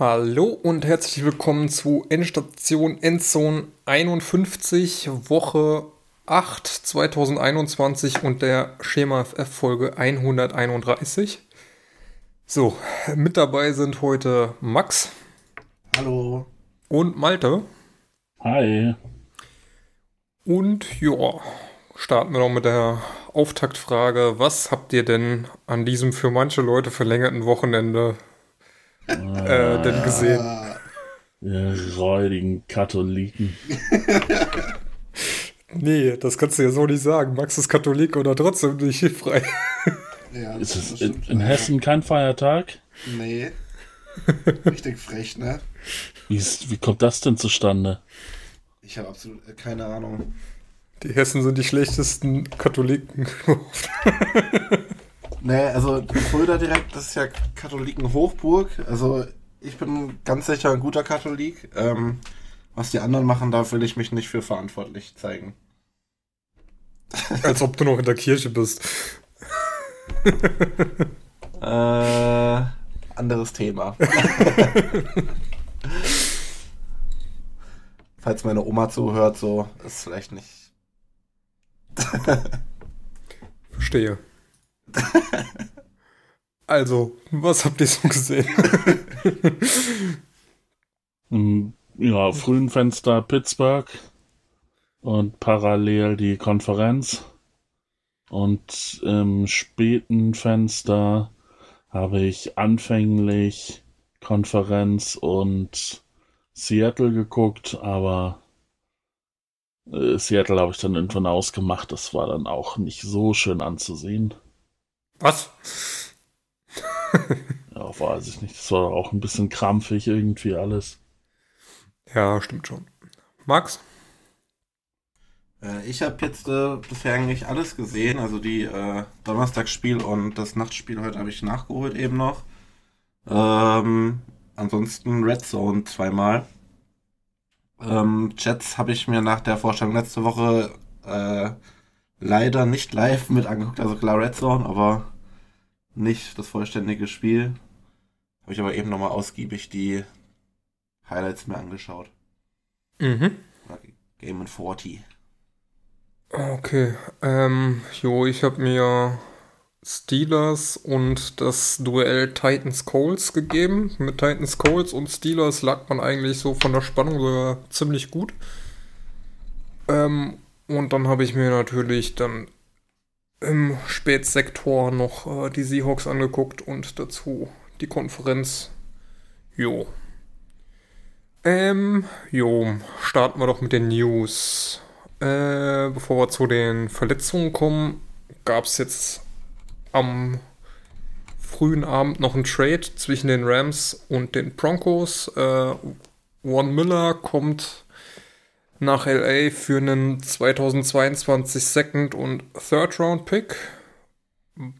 Hallo und herzlich willkommen zu Endstation Endzone 51, Woche 8 2021 und der Schema FF Folge 131. So, mit dabei sind heute Max. Hallo. Und Malte. Hi. Und ja, starten wir noch mit der Auftaktfrage. Was habt ihr denn an diesem für manche Leute verlängerten Wochenende äh, denn gesehen? Ihr räudigen Katholiken. nee, das kannst du ja so nicht sagen. Max ist Katholik oder trotzdem nicht frei. Ja, ist es in, in Hessen kein Feiertag? Nee. Richtig frech, ne? Wie, ist, wie kommt das denn zustande? Ich habe absolut keine Ahnung. Die Hessen sind die schlechtesten Katholiken. nee, also Fulda direkt, das ist ja Katholiken-Hochburg. Also ich bin ganz sicher ein guter Katholik. Ähm, was die anderen machen, da will ich mich nicht für verantwortlich zeigen. Als ob du noch in der Kirche bist. äh, anderes Thema. Falls meine Oma zuhört, so ist vielleicht nicht. Verstehe. also, was habt ihr so gesehen? ja, frühen Fenster Pittsburgh und parallel die Konferenz. Und im späten Fenster habe ich anfänglich Konferenz und Seattle geguckt, aber äh, Seattle habe ich dann irgendwann ausgemacht. Das war dann auch nicht so schön anzusehen. Was? ja, weiß ich nicht. Das war auch ein bisschen krampfig irgendwie alles. Ja, stimmt schon. Max? Äh, ich habe jetzt äh, bisher eigentlich alles gesehen. Also die äh, Donnerstagsspiel und das Nachtspiel heute habe ich nachgeholt eben noch. Ähm, ansonsten Red Zone zweimal. Ähm, Jets habe ich mir nach der Vorstellung letzte Woche äh, leider nicht live mit angeguckt. Also klar Red Zone, aber nicht das vollständige Spiel. Habe ich aber eben nochmal ausgiebig die Highlights mir angeschaut. Mhm. Game in 40. Okay, ähm, jo, ich habe mir Steelers und das Duell Titans Coles gegeben. Mit Titans Coles und Steelers lag man eigentlich so von der Spannung sogar ziemlich gut. Ähm, und dann habe ich mir natürlich dann im Spätsektor noch äh, die Seahawks angeguckt und dazu die Konferenz. Jo. Ähm, jo, starten wir doch mit den News. Äh, bevor wir zu den Verletzungen kommen, gab es jetzt am frühen Abend noch einen Trade zwischen den Rams und den Broncos. Äh, One Miller kommt nach LA für einen 2022 Second und Third Round Pick.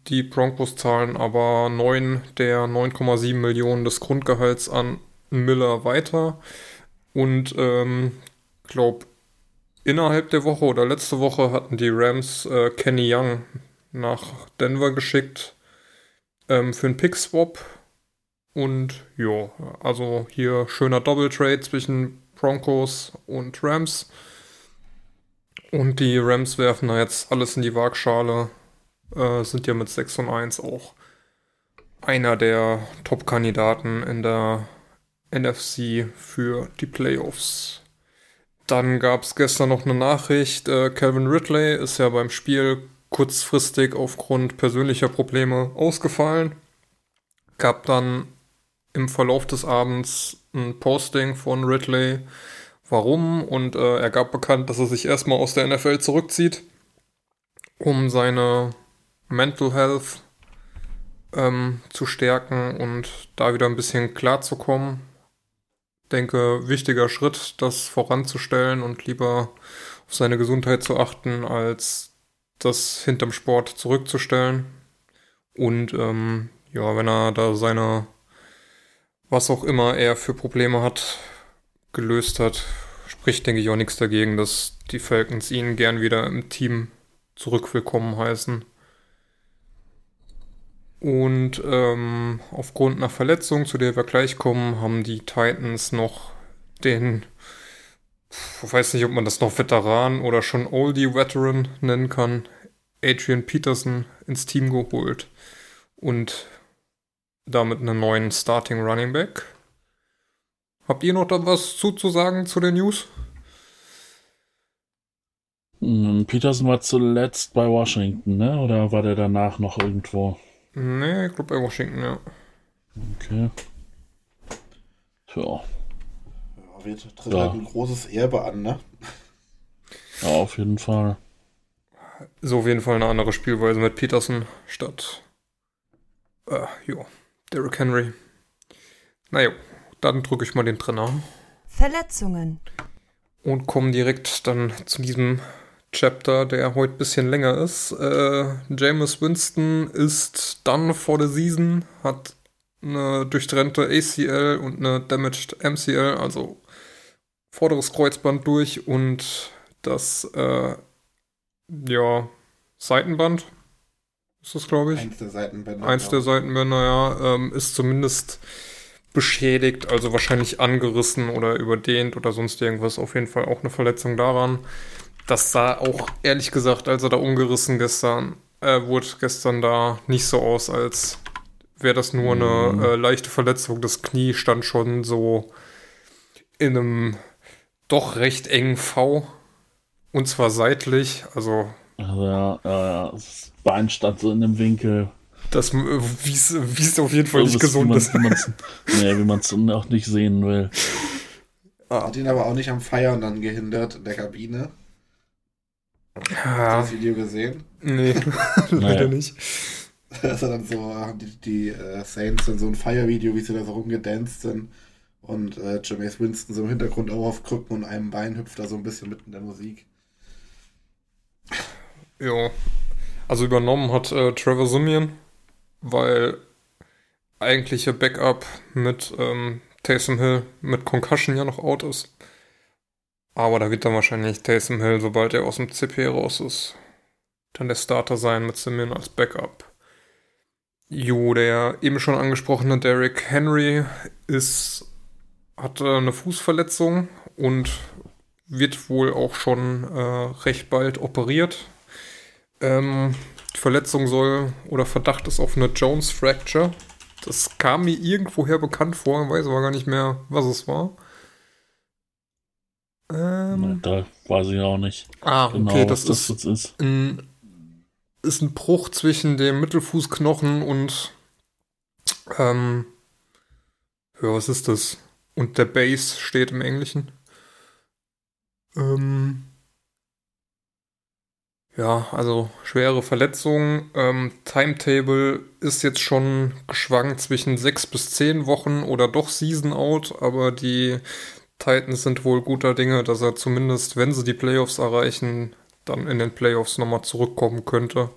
Die Broncos zahlen aber 9 der 9,7 Millionen des Grundgehalts an Miller weiter. Und ähm, glaube, innerhalb der Woche oder letzte Woche hatten die Rams äh, Kenny Young nach Denver geschickt ähm, für einen Pick-Swap. Und ja, also hier schöner Double-Trade zwischen Broncos und Rams. Und die Rams werfen da jetzt alles in die Waagschale. Äh, sind ja mit 6 und 1 auch einer der Top-Kandidaten in der NFC für die Playoffs. Dann gab es gestern noch eine Nachricht. Äh, Calvin Ridley ist ja beim Spiel kurzfristig aufgrund persönlicher Probleme ausgefallen. Gab dann im Verlauf des Abends ein Posting von Ridley, warum, und äh, er gab bekannt, dass er sich erstmal aus der NFL zurückzieht, um seine Mental Health ähm, zu stärken und da wieder ein bisschen klarzukommen. Denke, wichtiger Schritt, das voranzustellen und lieber auf seine Gesundheit zu achten, als das hinterm Sport zurückzustellen. Und ähm, ja, wenn er da seine, was auch immer er für Probleme hat, gelöst hat, spricht, denke ich, auch nichts dagegen, dass die Falcons ihn gern wieder im Team zurück willkommen heißen. Und ähm, aufgrund einer Verletzung, zu der wir gleich kommen, haben die Titans noch den, ich weiß nicht, ob man das noch Veteran oder schon Oldie Veteran nennen kann, Adrian Peterson ins Team geholt und damit einen neuen Starting Running Back. Habt ihr noch da was zuzusagen zu den News? Hm, Peterson war zuletzt bei Washington, ne? Oder war der danach noch irgendwo? Nee, ich glaube bei Washington, ja. Okay. Tja. Ja, wird tritt Ja. halt ein großes Erbe an, ne? Ja, auf jeden Fall. So auf jeden Fall eine andere Spielweise mit Peterson statt äh, jo, Derrick Henry. Naja, dann drücke ich mal den Trainer Verletzungen. und komme direkt dann zu diesem Chapter, der heute ein bisschen länger ist. Äh, Jameis Winston ist done for the season, hat eine durchtrennte ACL und eine damaged MCL, also vorderes Kreuzband durch und das äh, ja Seitenband ist das glaube ich. Eins der Seitenbänder. Eins der Seitenbänder, ja, ähm, ist zumindest beschädigt, also wahrscheinlich angerissen oder überdehnt oder sonst irgendwas. Auf jeden Fall auch eine Verletzung daran. Das sah auch, ehrlich gesagt, als er da umgerissen gestern, äh, wurde gestern da nicht so aus, als wäre das nur eine Mhm. äh, leichte Verletzung. Das Knie stand schon so in einem doch recht engen V. Und zwar seitlich, also Also ja, ja, ja. Das Bein stand so in dem Winkel. das, wie es auf jeden Fall nicht So, gesund ist. Wie nee, man es auch nicht sehen will. Hat ihn aber auch nicht am Feiern dann gehindert in der Kabine. Hast du Ja, das Video gesehen? nee, leider Nee. nicht. Da ist er dann so, haben die, die äh, Saints dann so ein Feiervideo, wie sie da so rumgedanced sind. Und äh, Jameis Winston so im Hintergrund auch auf Krücken und einem Bein hüpft da so ein bisschen mitten in der Musik. Ja. Also übernommen hat äh, Trevor Simeon, weil eigentliche Backup mit ähm, Taysom Hill mit Concussion ja noch out ist. Aber da wird dann wahrscheinlich Taysom Hill, sobald er aus dem CP raus ist, dann der Starter sein mit Simeon als Backup. Jo, der eben schon angesprochene Derrick Henry ist, hatte eine Fußverletzung und wird wohl auch schon äh, recht bald operiert. Ähm, die Verletzung soll oder Verdacht ist auf eine Jones Fracture. Das kam mir irgendwoher bekannt vor, weiß aber gar nicht mehr, was es war. Ähm, da weiß ich auch nicht ah, genau, okay, das das ist ist. ein, ist ein Bruch zwischen dem Mittelfußknochen und ähm, ja, was ist das? Und der Base steht im Englischen. Ähm, ja, also schwere Verletzung. Ähm, Timetable ist jetzt schon geschwankt zwischen sechs bis zehn Wochen oder doch Season out, aber die Titans sind wohl guter Dinge, dass er zumindest, wenn sie die Playoffs erreichen, dann in den Playoffs nochmal zurückkommen könnte.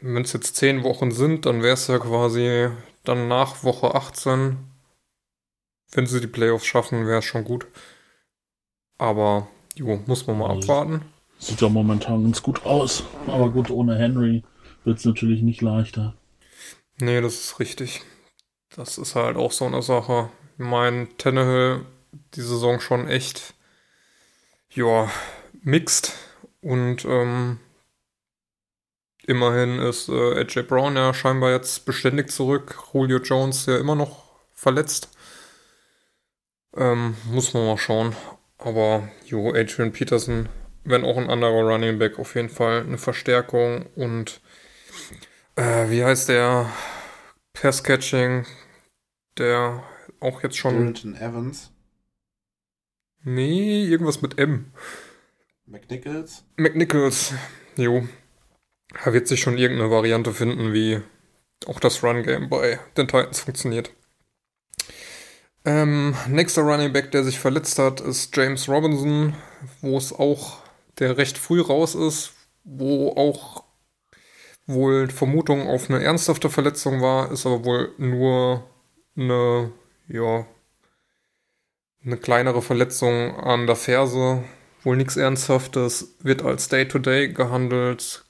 Wenn es jetzt 10 Wochen sind, dann wäre es ja quasi dann nach Woche 18. Wenn sie die Playoffs schaffen, wäre es schon gut. Aber, jo, muss man mal Also- abwarten. Sieht ja momentan ganz gut aus. Aber gut, ohne Henry wird es natürlich nicht leichter. Nee, das ist richtig. Das ist halt auch so eine Sache. Ich meine, Tannehill die Saison schon echt, ja, mixed. Und ähm, immerhin ist äh, AJ Brown ja scheinbar jetzt beständig zurück. Julio Jones ja immer noch verletzt. Ähm, muss man mal schauen. Aber, jo, Adrian Peterson, wenn auch ein anderer Running Back, auf jeden Fall eine Verstärkung. Und äh, wie heißt der? Pass-Catching, der auch jetzt schon. Jonathan Evans, Nee, irgendwas mit M. McNichols. McNichols, jo. Da wird sich schon irgendeine Variante finden, wie auch das Run-Game bei den Titans funktioniert. Ähm, nächster Running Back, der sich verletzt hat, ist James Robinson, wo es auch, der recht früh raus ist, wo auch wohl Vermutung auf eine ernsthafte Verletzung war, ist aber wohl nur eine, ja, eine kleinere Verletzung an der Ferse, wohl nichts Ernsthaftes, wird als Day-to-Day gehandelt,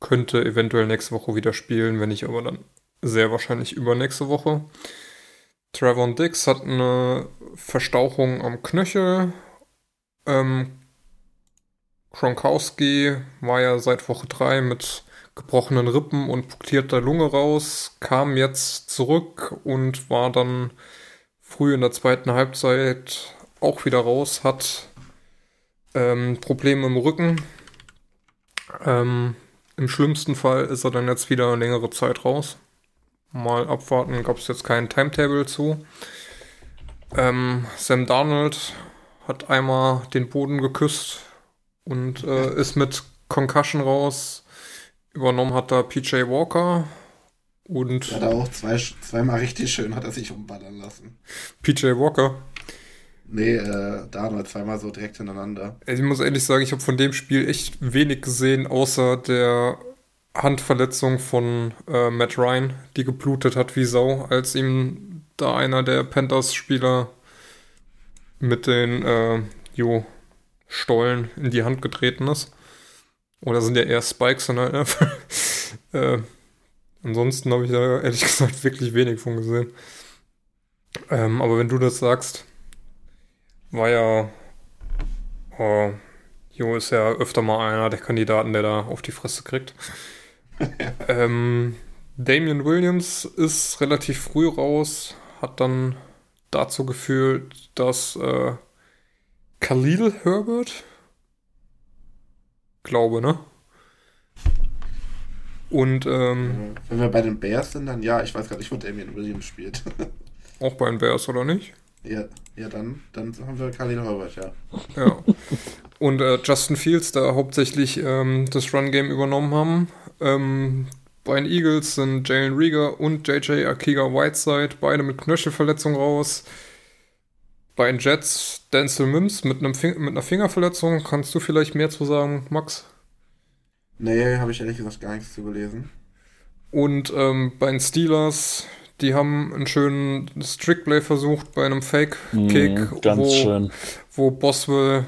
könnte eventuell nächste Woche wieder spielen, wenn nicht aber dann sehr wahrscheinlich übernächste Woche. Trevor Dix hat eine Verstauchung am Knöchel. Ähm, Gronkowski war ja seit Woche 3 mit gebrochenen Rippen und punktierter Lunge raus, kam jetzt zurück und war dann früh in der zweiten Halbzeit auch wieder raus, hat ähm, Probleme im Rücken. Ähm, Im schlimmsten Fall ist er dann jetzt wieder längere Zeit raus. Mal abwarten, gab es jetzt kein Timetable zu. Ähm, Sam Darnold hat einmal den Boden geküsst und äh, ist mit Concussion raus. Übernommen hat er PJ Walker und. Hat er auch zwei, zweimal richtig schön, hat er sich umballern lassen. PJ Walker. Nee, äh, Darnold zweimal so direkt hintereinander. Ich muss ehrlich sagen, ich habe von dem Spiel echt wenig gesehen, außer der Handverletzung von äh, Matt Ryan, die geblutet hat wie Sau, als ihm da einer der Panthers-Spieler mit den äh, jo, Stollen in die Hand getreten ist. Oder sind ja eher Spikes, sondern halt, äh, ansonsten habe ich da ehrlich gesagt wirklich wenig von gesehen. Ähm, aber wenn du das sagst, war ja, oh, Jo ist ja öfter mal einer der Kandidaten, der da auf die Fresse kriegt. ähm, Damian Williams ist relativ früh raus, hat dann dazu geführt, dass äh, Khalil Herbert, glaube, ne? Und ähm, wenn wir bei den Bears sind, dann ja, ich weiß gar nicht, wo Damian Williams spielt. auch bei den Bears, oder nicht? Ja, ja dann, dann haben wir Khalil Herbert, ja. Ja. Und äh, Justin Fields, da hauptsächlich ähm, das Run-Game übernommen haben. Ähm, bei den Eagles sind Jalen Rieger und JJ Akiga Whiteside, beide mit Knöchelverletzung raus. Bei den Jets Denzel Mims mit, einem mit einer Fingerverletzung. Kannst du vielleicht mehr zu sagen, Max? Nee, habe ich ehrlich gesagt gar nichts zu gelesen. Und ähm, bei den Steelers, die haben einen schönen Strickplay versucht bei einem Fake-Kick, Mm, ganz wo, schön. wo Boswell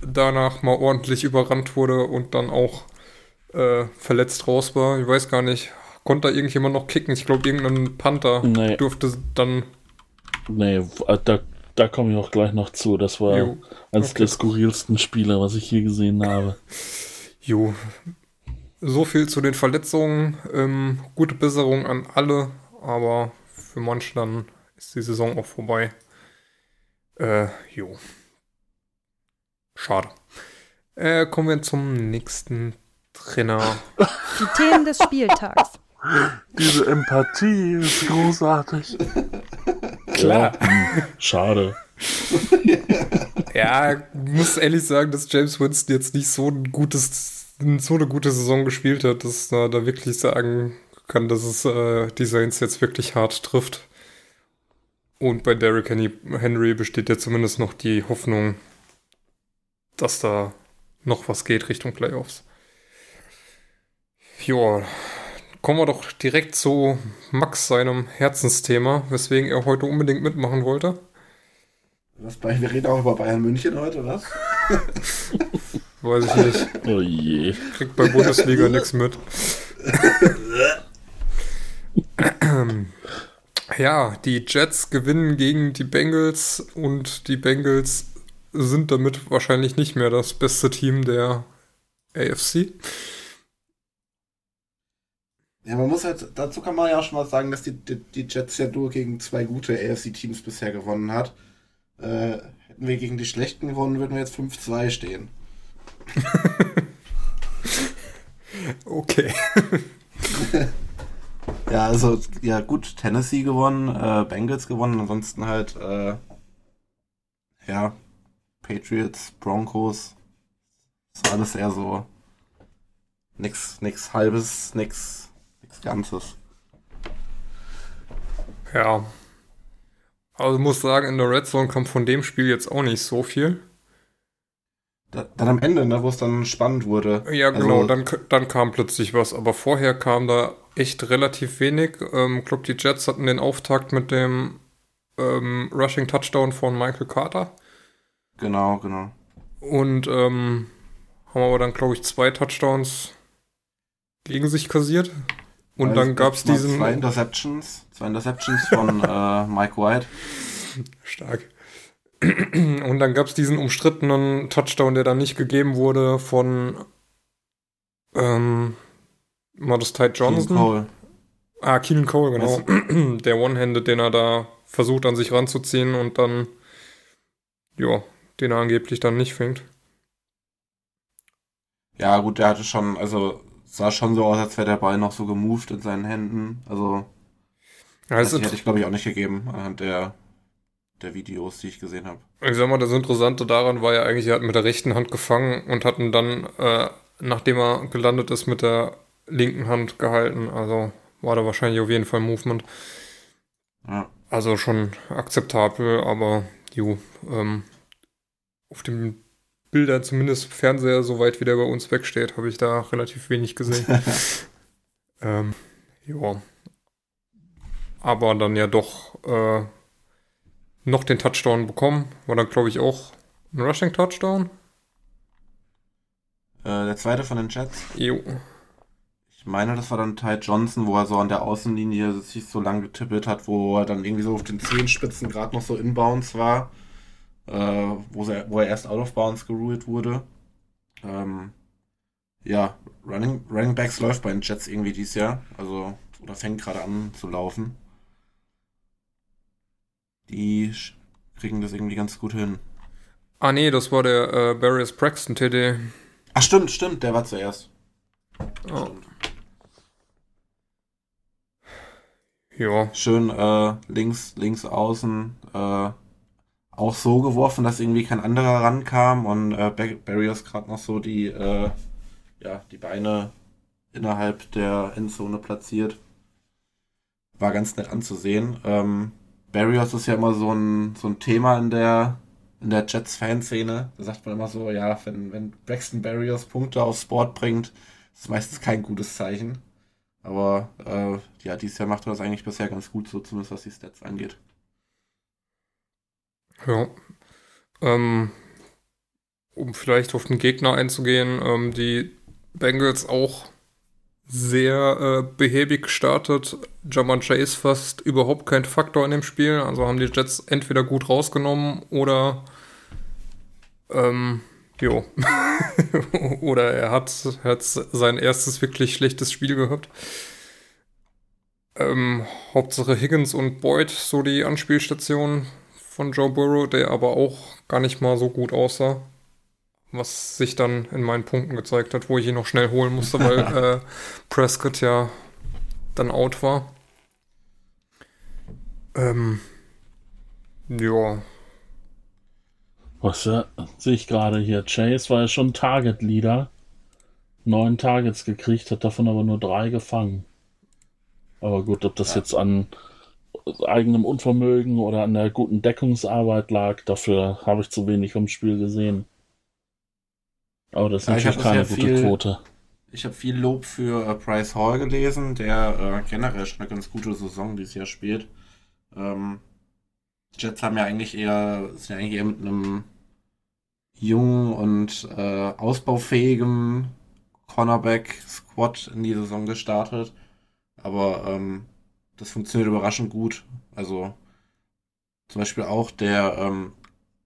danach mal ordentlich überrannt wurde und dann auch äh, verletzt raus war. Ich weiß gar nicht, konnte da irgendjemand noch kicken? Ich glaube, irgendein Panther Nee. durfte dann. Nee, w- da, da komme ich auch gleich noch zu. Das war Jo, eines okay. der skurrilsten Spiele, was ich je gesehen habe. Jo. So viel zu den Verletzungen. Ähm, gute Besserung an alle, aber für manche dann ist die Saison auch vorbei. Äh, jo. Schade. Äh, kommen wir zum nächsten Trainer. Die Themen des Spieltags. Diese Empathie ist großartig. Klar. Ja, hm, schade. Ja, muss ehrlich sagen, dass James Winston jetzt nicht so ein gutes, so eine gute Saison gespielt hat, dass man da wirklich sagen kann, dass es äh, die Saints jetzt wirklich hart trifft. Und bei Derrick Henry besteht ja zumindest noch die Hoffnung, dass da noch was geht Richtung Playoffs. Joa, kommen wir doch direkt zu Max, seinem Herzensthema, weswegen er heute unbedingt mitmachen wollte. Was bei, wir reden auch über Bayern München heute, was? Weiß ich nicht. Oh je. Kriegt bei Bundesliga nichts mit. ja, die Jets gewinnen gegen die Bengals und die Bengals sind damit wahrscheinlich nicht mehr das beste Team der AFC. Ja, man muss halt, dazu kann man ja auch schon mal sagen, dass die, die, die Jets ja nur gegen zwei gute AFC-Teams bisher gewonnen hat. Äh, hätten wir gegen die schlechten gewonnen, würden wir jetzt 5-2 stehen. Okay. Ja, also, ja, gut, Tennessee gewonnen, äh, Bengals gewonnen, ansonsten halt, äh, ja, Patriots, Broncos, ist alles eher so nix, nix halbes, nix, nix Ganzes. Ja. Also ich muss sagen, in der Red Zone kommt von dem Spiel jetzt auch nicht so viel. Da, dann am Ende, ne, wo es dann spannend wurde. Ja, Also- genau, dann, dann kam plötzlich was, aber vorher kam da echt relativ wenig. Ähm, ich glaube, die Jets hatten den Auftakt mit dem ähm, Rushing Touchdown von Michael Carter Genau, genau. und ähm, haben aber dann, glaube ich, zwei Touchdowns gegen sich kassiert. Und Weil dann gab es diesen. Zwei Interceptions, zwei Interceptions von äh, Mike White. Stark. Und dann gab es diesen umstrittenen Touchdown, der dann nicht gegeben wurde von ähm, war das Ty Johnson? Cole. Ah, Keenan Cole, genau. Der One-Handed, den er da versucht an sich ranzuziehen und dann, ja, den er angeblich dann nicht fängt. Ja, gut, der hatte schon, also sah schon so aus, als wäre der Ball noch so gemoved in seinen Händen. Also, das das hätte ich, glaube ich, auch nicht gegeben, anhand der, der Videos, die ich gesehen habe. Ich sag mal, das Interessante daran war ja eigentlich, er hat mit der rechten Hand gefangen und hat ihn dann, äh, nachdem er gelandet ist, mit der linken Hand gehalten. Also war da wahrscheinlich auf jeden Fall Movement. Ja. Also schon akzeptabel, aber jo, ähm, auf dem Bilder, zumindest Fernseher, soweit wie der bei uns wegsteht, habe ich da relativ wenig gesehen. ähm, ja. Aber dann ja doch äh, noch den Touchdown bekommen. War dann, glaube ich, auch ein Rushing-Touchdown. Äh, der zweite von den Jets. Jo. Ich meine, das war dann Ty Johnson, wo er so an der Außenlinie sich so lang getippelt hat, wo er dann irgendwie so auf den Zehenspitzen gerade noch so inbounds war, äh, wo, er, wo er erst out of bounds geruled wurde. Ähm, ja, Running, Running Backs läuft bei den Jets irgendwie dieses Jahr, also oder fängt gerade an zu laufen. Die kriegen das irgendwie ganz gut hin. Ah, nee, das war der äh, Barrios Braxton TD. Ach stimmt, stimmt, der war zuerst. Oh. Stimmt. Ja. Schön äh, links, links außen äh, auch so geworfen, dass irgendwie kein anderer rankam und äh, Bar- Barriers gerade noch so die, äh, ja, die Beine innerhalb der Endzone platziert. War ganz nett anzusehen. Ähm, Barriers ist ja immer so ein, so ein Thema in der, in der Jets-Fanszene. Da sagt man immer so, ja, wenn, wenn Braxton Barriers Punkte aufs Board bringt, ist meistens kein gutes Zeichen. Aber äh, ja, dieses Jahr macht er das eigentlich bisher ganz gut, so zumindest was die Stats angeht. Ja. Ähm, um vielleicht auf den Gegner einzugehen, ähm, die Bengals auch sehr äh, behäbig gestartet. Jamal Chase fast überhaupt kein Faktor in dem Spiel. Also haben die Jets entweder gut rausgenommen oder ähm, jo. oder er hat, hat sein erstes wirklich schlechtes Spiel gehabt. Ähm, Hauptsache Higgins und Boyd, so die Anspielstationen von Joe Burrow, der aber auch gar nicht mal so gut aussah. Was sich dann in meinen Punkten gezeigt hat, wo ich ihn noch schnell holen musste, weil äh, Prescott ja dann out war. Ähm, ja, Was ja, sehe ich gerade hier. Chase war ja schon Target Leader. Neun Targets gekriegt, hat davon aber nur drei gefangen. Aber gut, ob das Ja. jetzt an eigenem Unvermögen oder an der guten Deckungsarbeit lag, dafür habe ich zu wenig vom Spiel gesehen. Aber das ist Ja, natürlich hab keine gute viel- Quote. Ich habe viel Lob für äh, Bryce Hall gelesen, der äh, generell schon eine ganz gute Saison dieses Jahr spielt. Ähm, Jets haben ja eigentlich eher, sind ja eigentlich eher mit einem jungen und äh, ausbaufähigen Cornerback-Squad in die Saison gestartet. Aber ähm, das funktioniert überraschend gut. Also zum Beispiel auch der, ähm,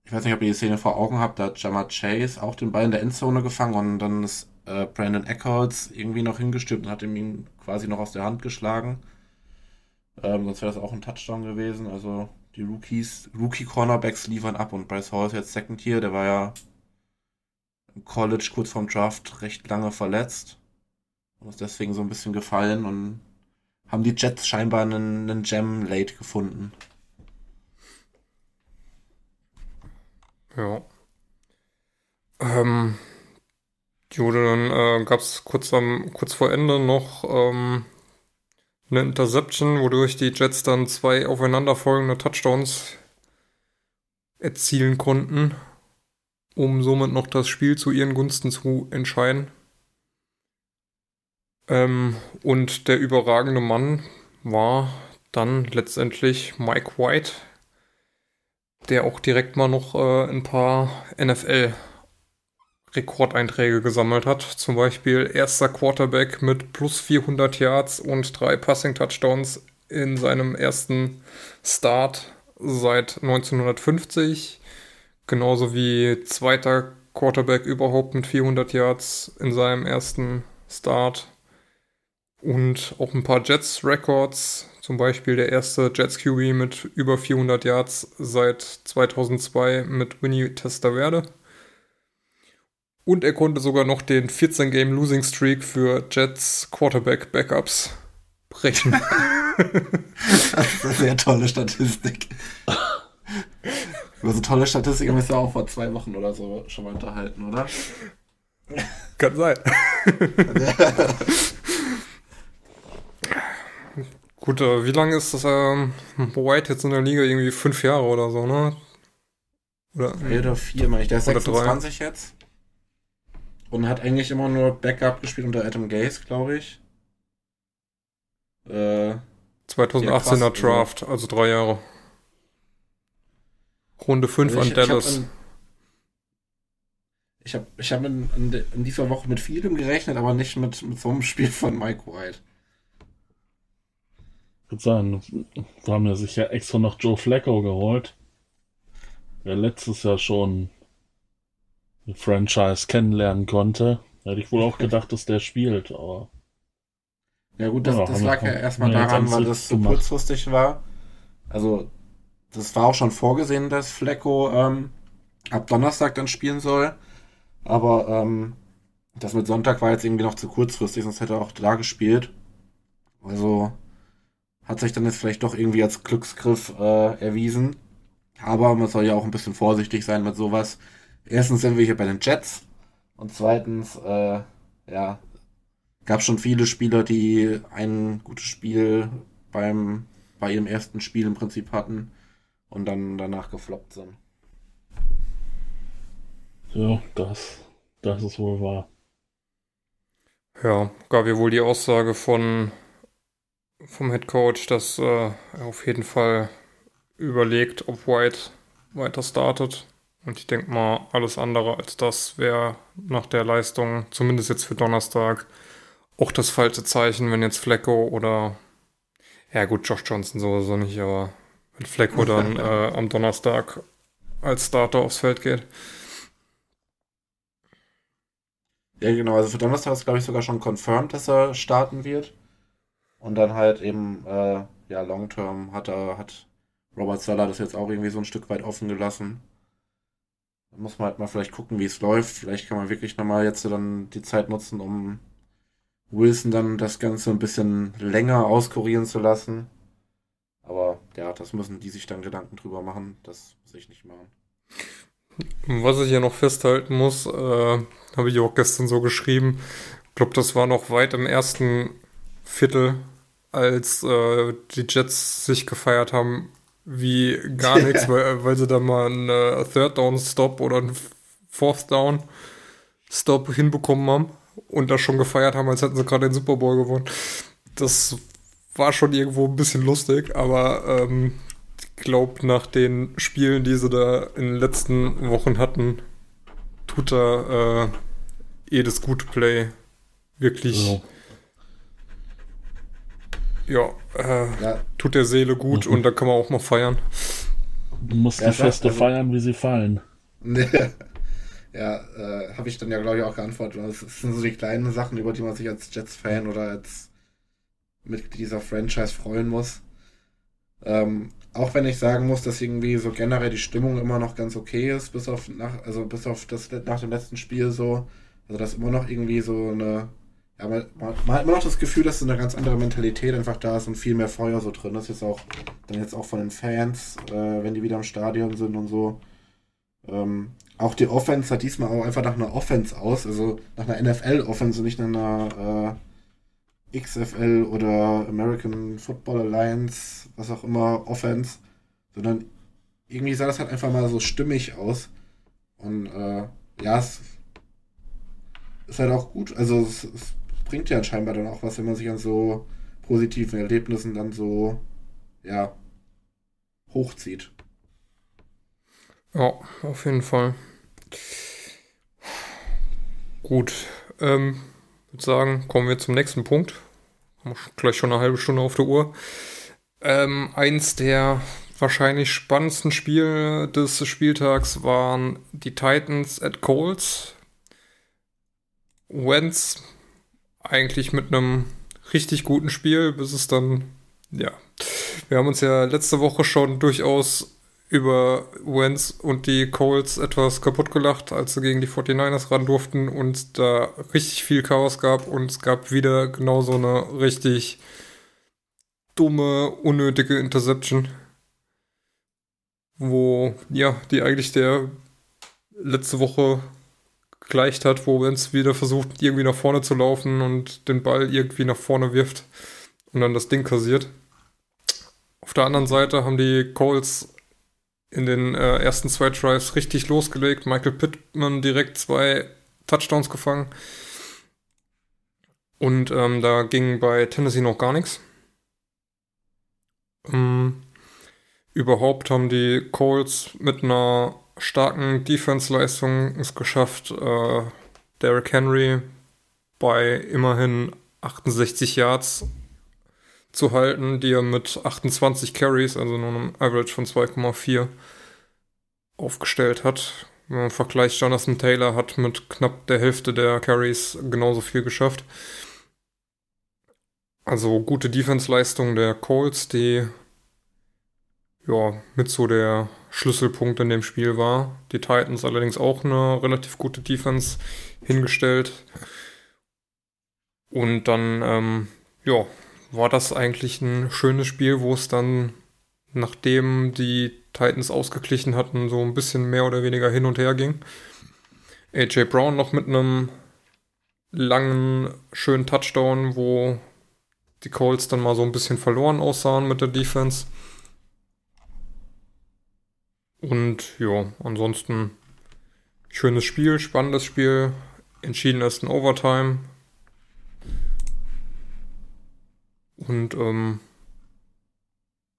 ich weiß nicht, ob ihr die Szene vor Augen habt, da hat Jamar Chase auch den Ball in der Endzone gefangen und dann ist äh, Brandon Eckholz irgendwie noch hingestürmt und hat ihm ihn quasi noch aus der Hand geschlagen. Ähm, sonst wäre das auch ein Touchdown gewesen. Also die Rookies, Rookie-Cornerbacks liefern ab und Bryce Hall ist jetzt Second Tier, der war ja im College kurz vorm Draft recht lange verletzt und ist deswegen so ein bisschen gefallen und haben die Jets scheinbar einen, einen Gem late gefunden. Ja. Ähm, jo, dann äh, gab es kurz, kurz vor Ende noch ähm, eine Interception, wodurch die Jets dann zwei aufeinanderfolgende Touchdowns erzielen konnten, um somit noch das Spiel zu ihren Gunsten zu entscheiden. Ähm, und der überragende Mann war dann letztendlich Mike White, der auch direkt mal noch äh, ein paar Rekordeinträge gesammelt hat. Zum Beispiel erster Quarterback mit plus 400 Yards und drei Passing Touchdowns in seinem ersten Start seit 1950. Genauso wie zweiter Quarterback überhaupt mit 400 Yards in seinem ersten Start. Und auch ein paar Jets-Records. Zum Beispiel der erste Jets QB mit über 400 Yards seit 2002 mit Winnie Testaverde. Und er konnte sogar noch den 14-Game Losing Streak für Jets Quarterback Backups brechen. das ist eine sehr tolle Statistik. Über so tolle Statistiken haben wir ja auch vor zwei Wochen oder so schon mal unterhalten, oder? Kann sein. Gut, äh, wie lange ist das ähm, White jetzt in der Liga? Irgendwie fünf Jahre oder so, ne? Oder, drei oder vier, meine ich. Der ist 26 drei. jetzt. Und hat eigentlich immer nur Backup gespielt unter Adam Gaze, glaube ich. Äh, 2018er Draft, also drei Jahre. Runde 5 also an Dallas. Ich habe ich hab in, in, in, dieser Woche mit vielem gerechnet, aber nicht mit, mit so einem Spiel von Mike White. Würde sagen, wir haben ja sich ja extra noch Joe Flacco geholt. Der letztes Jahr schon ein Franchise kennenlernen konnte. Hätte ich wohl auch gedacht, dass der spielt, aber. Ja gut, das, ja, das lag ja erstmal daran, weil das so kurzfristig war. Also das war auch schon vorgesehen, dass Flecko ähm, ab Donnerstag dann spielen soll. Aber ähm, das mit Sonntag war jetzt irgendwie noch zu kurzfristig, sonst hätte er auch da gespielt. Also hat sich dann jetzt vielleicht doch irgendwie als Glücksgriff äh, erwiesen. Aber man soll ja auch ein bisschen vorsichtig sein mit sowas. Erstens sind wir hier bei den Jets. Und zweitens, äh, ja, gab schon viele Spieler, die ein gutes Spiel beim, bei ihrem ersten Spiel im Prinzip hatten und dann danach gefloppt sind. Ja, das, das ist wohl wahr. Ja, gab ja wohl die Aussage von vom Head Coach, dass äh, er auf jeden Fall überlegt, ob White weiter startet. Und ich denke mal, alles andere als das wäre nach der Leistung, zumindest jetzt für Donnerstag, auch das falsche Zeichen, wenn jetzt Flecko oder ja gut, Josh Johnson sowieso nicht, aber wenn Flecko dann äh, am Donnerstag als Starter aufs Feld geht. Ja, genau. Also für Donnerstag ist, glaube ich, sogar schon confirmed, dass er starten wird. Und dann halt eben, äh, ja, Long Term hat er, hat Robert Sala das jetzt auch irgendwie so ein Stück weit offen gelassen. Da muss man halt mal vielleicht gucken, wie es läuft. Vielleicht kann man wirklich nochmal jetzt dann die Zeit nutzen, um Wilson dann das Ganze ein bisschen länger auskurieren zu lassen. Aber ja, das müssen die sich dann Gedanken drüber machen. Das muss ich nicht machen. Was ich ja noch festhalten muss, äh, habe ich auch gestern so geschrieben. Ich glaube, das war noch weit im ersten Viertel, als äh, die Jets sich gefeiert haben, wie gar nichts, weil, weil sie da mal einen äh, Third Down Stop oder einen Fourth Down Stop hinbekommen haben und da schon gefeiert haben, als hätten sie gerade den Super Bowl gewonnen. Das war schon irgendwo ein bisschen lustig, aber ähm, ich glaube, nach den Spielen, die sie da in den letzten Wochen hatten, tut da äh, eh das Good Play wirklich. Ja, ja, äh, ja. tut der Seele gut mhm. und da kann man auch mal feiern. Du musst ja, die Feste also, feiern, wie sie fallen. ja, äh, habe ich dann ja, glaube ich, auch geantwortet. Das sind so die kleinen Sachen, über die man sich als Jets-Fan oder als Mitglied dieser Franchise freuen muss. Ähm, auch wenn ich sagen muss, dass irgendwie so generell die Stimmung immer noch ganz okay ist, bis auf nach, also bis auf das nach dem letzten Spiel so. Also dass immer noch irgendwie so eine, ja, man, man, hat immer noch das Gefühl, dass so eine ganz andere Mentalität einfach da ist und viel mehr Feuer so drin ist. Jetzt auch, dann jetzt auch von den Fans, äh, wenn die wieder im Stadion sind und so. Ähm, auch die Offense sah diesmal auch einfach nach einer Offense aus, also nach einer NFL-Offense nicht nach einer äh, XFL oder American Football Alliance, was auch immer, Offense, sondern irgendwie sah das halt einfach mal so stimmig aus. Und äh, ja, es ist halt auch gut. Also es, es bringt ja scheinbar dann auch was, wenn man sich an so positiven Erlebnissen dann so, ja, hochzieht. Ja, auf jeden Fall. Gut, ähm, würde sagen, kommen wir zum nächsten Punkt. Haben gleich schon eine halbe Stunde auf der Uhr. Ähm, eins der wahrscheinlich spannendsten Spiele des Spieltags waren die Titans at Colts. Wentz eigentlich mit einem richtig guten Spiel, bis es dann, ja, wir haben uns ja letzte Woche schon durchaus über Wentz und die Colts etwas kaputt gelacht, als sie gegen die 49ers ran durften und da richtig viel Chaos gab und es gab wieder genau so eine richtig dumme, unnötige Interception, wo, ja, die eigentlich der letzte Woche gleicht hat, wo Wentz wieder versucht, irgendwie nach vorne zu laufen und den Ball irgendwie nach vorne wirft und dann das Ding kassiert. Auf der anderen Seite haben die Colts in den äh, ersten zwei Drives richtig losgelegt. Michael Pittman direkt zwei Touchdowns gefangen. Und ähm, da ging bei Tennessee noch gar nichts. Ähm, überhaupt haben die Colts mit einer starken Defense-Leistung es geschafft, äh, Derrick Henry bei immerhin 68 Yards zu halten, die er mit 28 Carries, also nur einem Average von 2,4 aufgestellt hat. Wenn man vergleicht, Jonathan Taylor hat mit knapp der Hälfte der Carries genauso viel geschafft. Also gute Defense-Leistung der Colts, die ja mit so der Schlüsselpunkt in dem Spiel war. Die Titans allerdings auch eine relativ gute Defense hingestellt. Und dann, ähm, ja, war das eigentlich ein schönes Spiel, wo es dann, nachdem die Titans ausgeglichen hatten, so ein bisschen mehr oder weniger hin und her ging. AJ Brown noch mit einem langen, schönen Touchdown, wo die Colts dann mal so ein bisschen verloren aussahen mit der Defense. Und ja, ansonsten schönes Spiel, spannendes Spiel, entschieden erst in Overtime. Und ähm,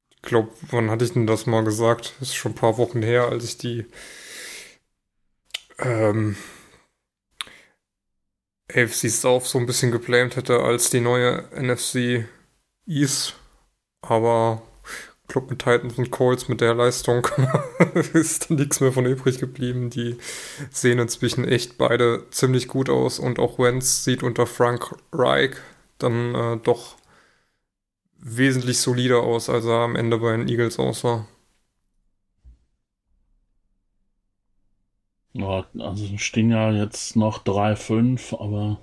ich glaube, wann hatte ich denn das mal gesagt? Ist schon ein paar Wochen her, als ich die ähm, AFC South so ein bisschen geplant hätte als die neue NFC East. Aber mit Titans und Colts mit der Leistung ist nichts mehr von übrig geblieben. Die sehen inzwischen echt beide ziemlich gut aus und auch Wentz sieht unter Frank Reich dann äh, doch wesentlich solider aus, als er am Ende bei den Eagles aussah. Ja, also stehen ja jetzt noch 3-5, aber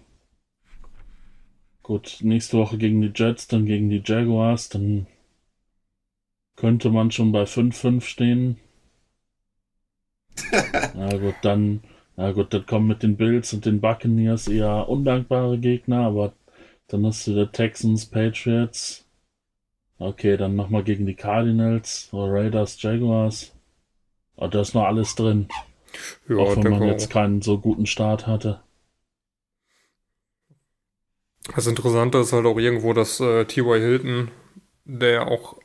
gut, nächste Woche gegen die Jets, dann gegen die Jaguars, dann könnte man schon bei 5-5 stehen. Na gut, dann, na gut, dann kommen mit den Bills und den Buccaneers eher undankbare Gegner, aber dann hast du die Texans, Patriots, Okay, dann nochmal gegen die Cardinals, Raiders, Jaguars. Oh, da ist noch alles drin. Ja, auch wenn man jetzt keinen so guten Start hatte. Das Interessante ist halt auch irgendwo, dass äh, T.Y. Hilton, der auch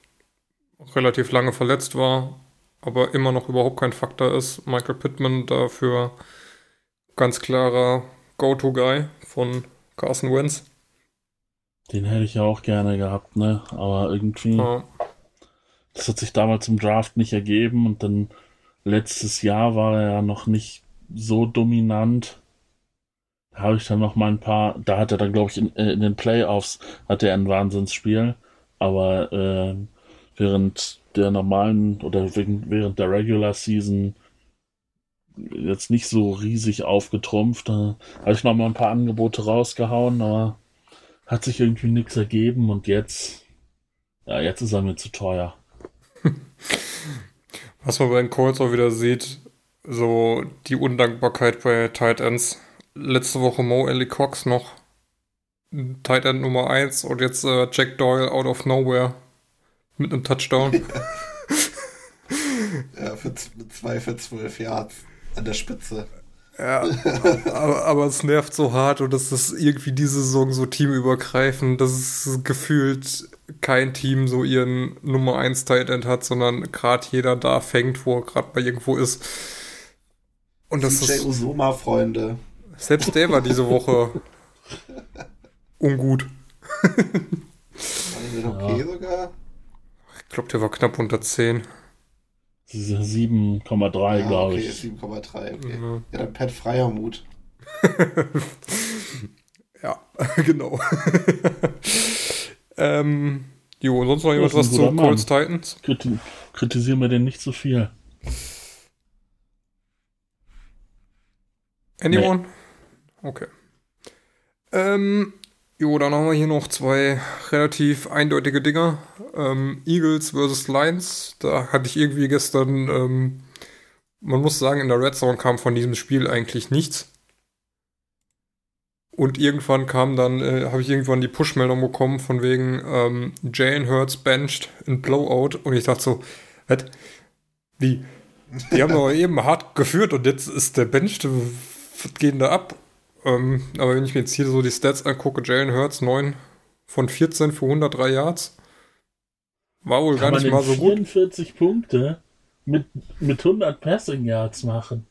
relativ lange verletzt war, aber immer noch überhaupt kein Faktor ist. Michael Pittman dafür ganz klarer Go-To-Guy von Carson Wentz. Den hätte ich ja auch gerne gehabt, ne? Aber irgendwie. Ja. Das hat sich damals im Draft nicht ergeben und dann letztes Jahr war er ja noch nicht so dominant. Da habe ich dann noch mal ein paar. Da hat er dann, glaube ich, in, äh, in, den Playoffs hatte er ein Wahnsinnsspiel. Aber äh, während der normalen oder während der Regular Season jetzt nicht so riesig aufgetrumpft. Da habe ich noch mal ein paar Angebote rausgehauen, aber hat sich irgendwie nichts ergeben und jetzt, ja, jetzt ist er mir zu teuer. Was man bei den Colts auch wieder sieht, so die Undankbarkeit bei Tight Ends. Letzte Woche Mo Ellie Cox noch Tight End Nummer 1 und jetzt äh, Jack Doyle out of nowhere mit einem Touchdown. ja, für zwei für zwölf Yards an der Spitze. Ja, aber, aber, es nervt so hart und das ist irgendwie diese Saison so teamübergreifend, dass es gefühlt kein Team so ihren Nummer 1 Tight End hat, sondern gerade jeder da fängt, wo er gerade bei irgendwo ist. Und das DJ ist. Usoma, Freunde. Selbst der war diese Woche ungut. Die okay Ja. sogar? Ich glaube, der war knapp unter 10. Diese 7,3, Ah, glaube okay, ich. 7,3, okay. Ja. Ja, dann Pat Freiermut. Ja, genau. ähm, jo, sonst noch jemand was zu. Colts Titans? Kriti kritisieren wir den nicht so viel. Anyone? Okay. Ähm, jo, dann haben wir hier noch zwei relativ eindeutige Dinger. Ähm, Eagles versus Lions. Da hatte ich irgendwie gestern, ähm, man muss sagen, in der Red Zone kam von diesem Spiel eigentlich nichts. Und irgendwann kam dann, äh, habe ich irgendwann die Push-Meldung bekommen von wegen ähm, Jalen Hurts benched in Blowout. Und ich dachte so, was? Wie? Die haben doch eben hart geführt und jetzt ist der Bench, was geht denn da ab? Ähm, aber wenn ich mir jetzt hier so die Stats angucke, Jalen Hurts 9 von 14 für 103 Yards. War wohl gar Kann man nicht mal so gut. 44 Punkte mit, mit 100 Passing Yards machen?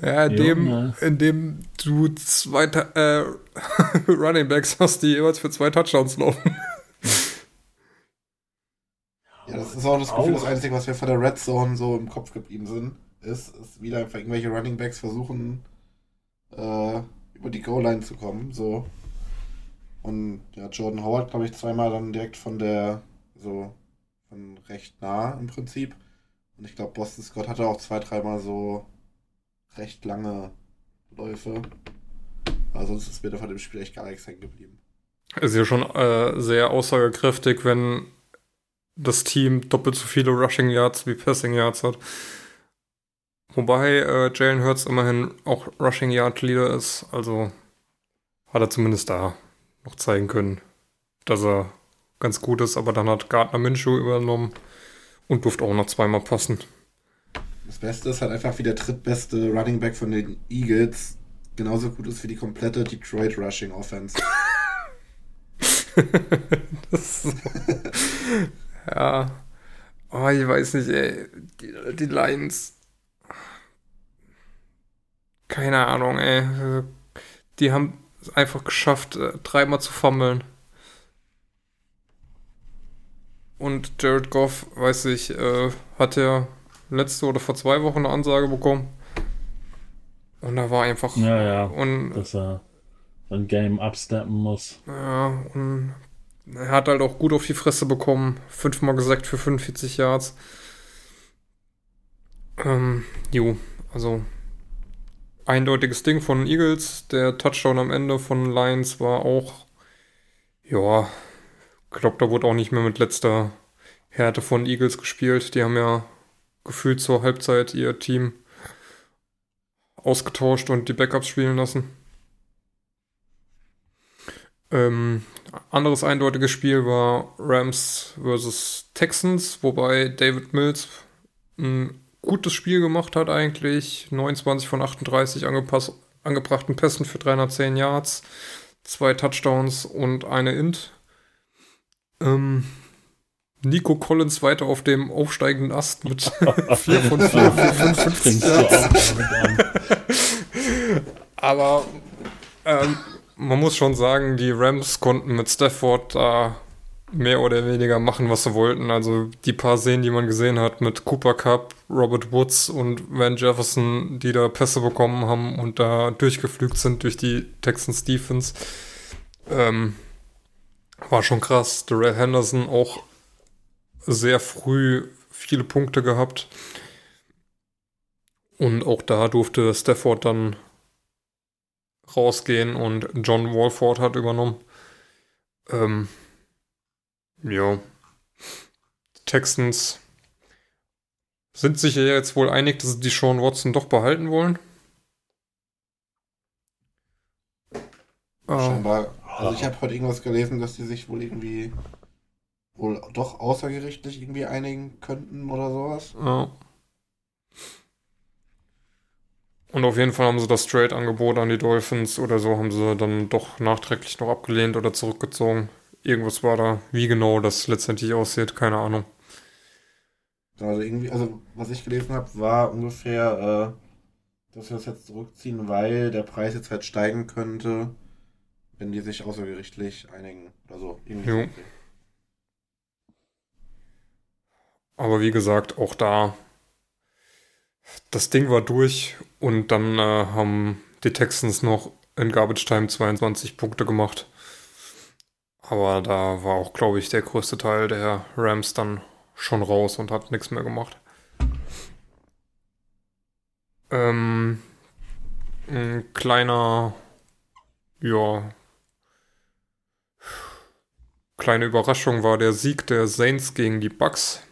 Ja, in dem, Junge. in dem du zwei äh, Running Backs hast, die jeweils für zwei Touchdowns laufen. Ja, das ist auch das Gefühl, das Auch. Einzige, was mir von der Red Zone so im Kopf geblieben sind, ist, ist wieder einfach irgendwelche Running Backs versuchen, äh, über die Goal-Line zu kommen, so. Und ja, Jordan Howard, glaube ich, zweimal dann direkt von der, so, von recht nah im Prinzip. Und ich glaube, Boston Scott hatte auch zwei, dreimal so recht lange Läufe. Aber sonst ist mir da von dem Spiel echt gar nichts hängen geblieben. Ist ja schon äh, sehr aussagekräftig, wenn das Team doppelt so viele Rushing Yards wie Passing Yards hat. Wobei äh, Jalen Hurts immerhin auch Rushing Yard Leader ist, also hat er zumindest da noch zeigen können, dass er ganz gut ist, aber dann hat Gardner Minshew übernommen und durfte auch noch zweimal passen. Das Beste ist halt einfach, wie der drittbeste Running Back von den Eagles genauso gut ist wie die komplette Detroit Rushing Offense. so. ja. Oh, ich weiß nicht, ey. Die, die Lions. Keine Ahnung, ey. Die haben es einfach geschafft, äh, dreimal zu fummeln. Und Jared Goff, weiß ich, äh, hat ja letzte oder vor zwei Wochen eine Ansage bekommen. Und da war einfach. Ja, ja. Und Dass er ein Game absteppen muss. Ja, und er hat halt auch gut auf die Fresse bekommen. Fünfmal gesackt für 45 Yards. Ähm, jo, also eindeutiges Ding von Eagles. Der Touchdown am Ende von Lions war auch, ja, ich glaube, da wurde auch nicht mehr mit letzter Härte von Eagles gespielt. Die haben ja gefühlt zur Halbzeit ihr Team ausgetauscht und die Backups spielen lassen. Ähm, anderes eindeutiges Spiel war Rams versus Texans, wobei David Mills ein gutes Spiel gemacht hat eigentlich. 29 von 38 angepasst, angebrachten Pässen für 310 Yards, zwei Touchdowns und eine Int. Ähm, Nico Collins weiter auf dem aufsteigenden Ast mit 4 von 4 für 55 Fängst du Yards. Aber ähm, man muss schon sagen, die Rams konnten mit Stafford da mehr oder weniger machen, was sie wollten. Also die paar Szenen, die man gesehen hat mit Cooper Cup, Robert Woods und Van Jefferson, die da Pässe bekommen haben und da durchgeflügt sind durch die Texans Defense, ähm, war schon krass. Darrell Henderson auch sehr früh viele Punkte gehabt. Und auch da durfte Stafford dann rausgehen und John Walford hat übernommen. Ähm, ja. Die Texans sind sich ja jetzt wohl einig, dass sie die Sean Watson doch behalten wollen. Scheinbar. Also ich habe heute irgendwas gelesen, dass die sich wohl irgendwie wohl doch außergerichtlich irgendwie einigen könnten oder sowas. ja. Und auf jeden Fall haben sie das Trade-Angebot an die Dolphins oder so haben sie dann doch nachträglich noch abgelehnt oder zurückgezogen. Irgendwas war da. Wie genau das letztendlich aussieht, keine Ahnung. Also irgendwie, also was ich gelesen habe, war ungefähr, äh, dass wir das jetzt zurückziehen, weil der Preis jetzt halt steigen könnte, wenn die sich außergerichtlich einigen oder so. Irgendwie. Aber wie gesagt, auch da, das Ding war durch und dann äh, haben die Texans noch in Garbage Time 22 Punkte gemacht. Aber da war auch, glaube ich, der größte Teil der Rams dann schon raus und hat nichts mehr gemacht. Ähm, ein kleiner, ja, kleine Überraschung war der Sieg der Saints gegen die Bucks,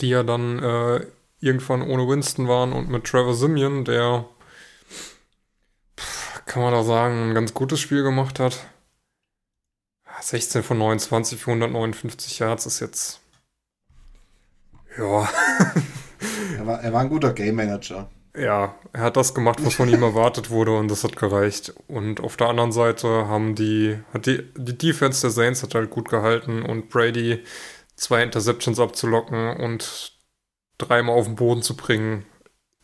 die ja dann äh, irgendwann ohne Winston waren und mit Trevor Simeon, der, kann man da sagen, ein ganz gutes Spiel gemacht hat. 16 von 29 für 159 Yards ist jetzt, ja, Er, war, er war ein guter Game Manager. Ja, er hat das gemacht, was von ihm erwartet wurde und das hat gereicht. Und auf der anderen Seite haben die, hat die, die Defense der Saints hat halt gut gehalten und Brady zwei Interceptions abzulocken und dreimal auf den Boden zu bringen,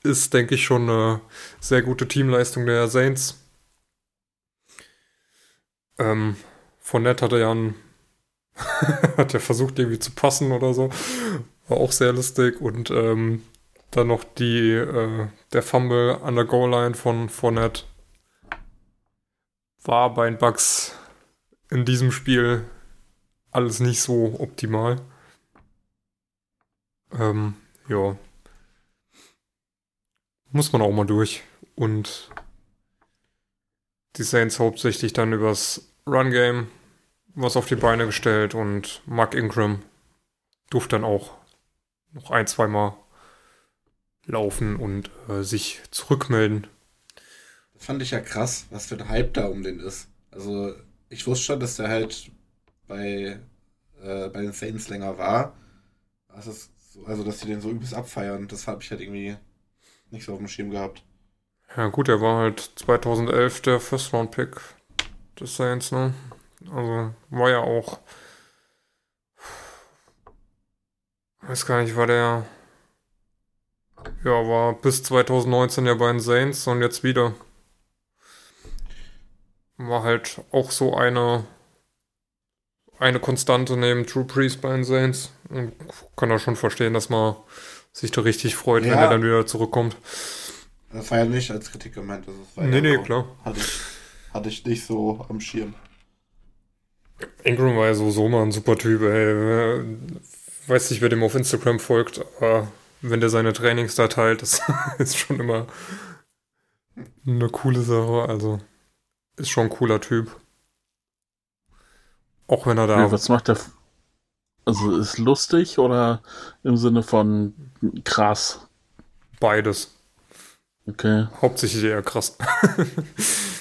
ist, denke ich, schon eine sehr gute Teamleistung der Saints. Ähm, Fournette hatte ja einen, hat ja versucht irgendwie zu passen oder so. War auch sehr lustig und ähm, dann noch die, äh, der Fumble an der Goal-Line von Fournette war bei den Bucks in diesem Spiel alles nicht so optimal. Ähm, ja. Muss man auch mal durch. Und die Saints hauptsächlich dann übers Run-Game was auf die Beine gestellt und Mark Ingram durfte dann auch noch ein, zweimal laufen und äh, sich zurückmelden. Das fand ich ja krass, was für ein Hype da um den ist. Also, ich wusste schon, dass der halt bei, äh, bei den Saints länger war. Das ist so, also, dass die den so übelst abfeiern, das habe ich halt irgendwie nicht so auf dem Schirm gehabt. Ja gut, er war halt 2011 der First-Round-Pick des Saints, ne? Also war ja auch... Weiß gar nicht, war der... Ja, war bis 2019 ja bei den Saints und jetzt wieder. War halt auch so eine... Eine Konstante neben Drew Priest bei den Saints. Und kann da schon verstehen, dass man sich da richtig freut, wenn Ja. er dann wieder zurückkommt. Das war ja nicht als Kritik gemeint. Das war Nee, nee, klar. Hatte ich, hatte ich nicht so am Schirm. Ingram war ja sowieso mal ein super Typ, ey. Weiß nicht, wer dem auf Instagram folgt, aber wenn der seine Trainings da teilt, das ist schon immer eine coole Sache. Also ist schon ein cooler Typ. Auch wenn er da Ja, was macht der? Also ist lustig oder im Sinne von krass? beides. Okay. Hauptsächlich eher krass.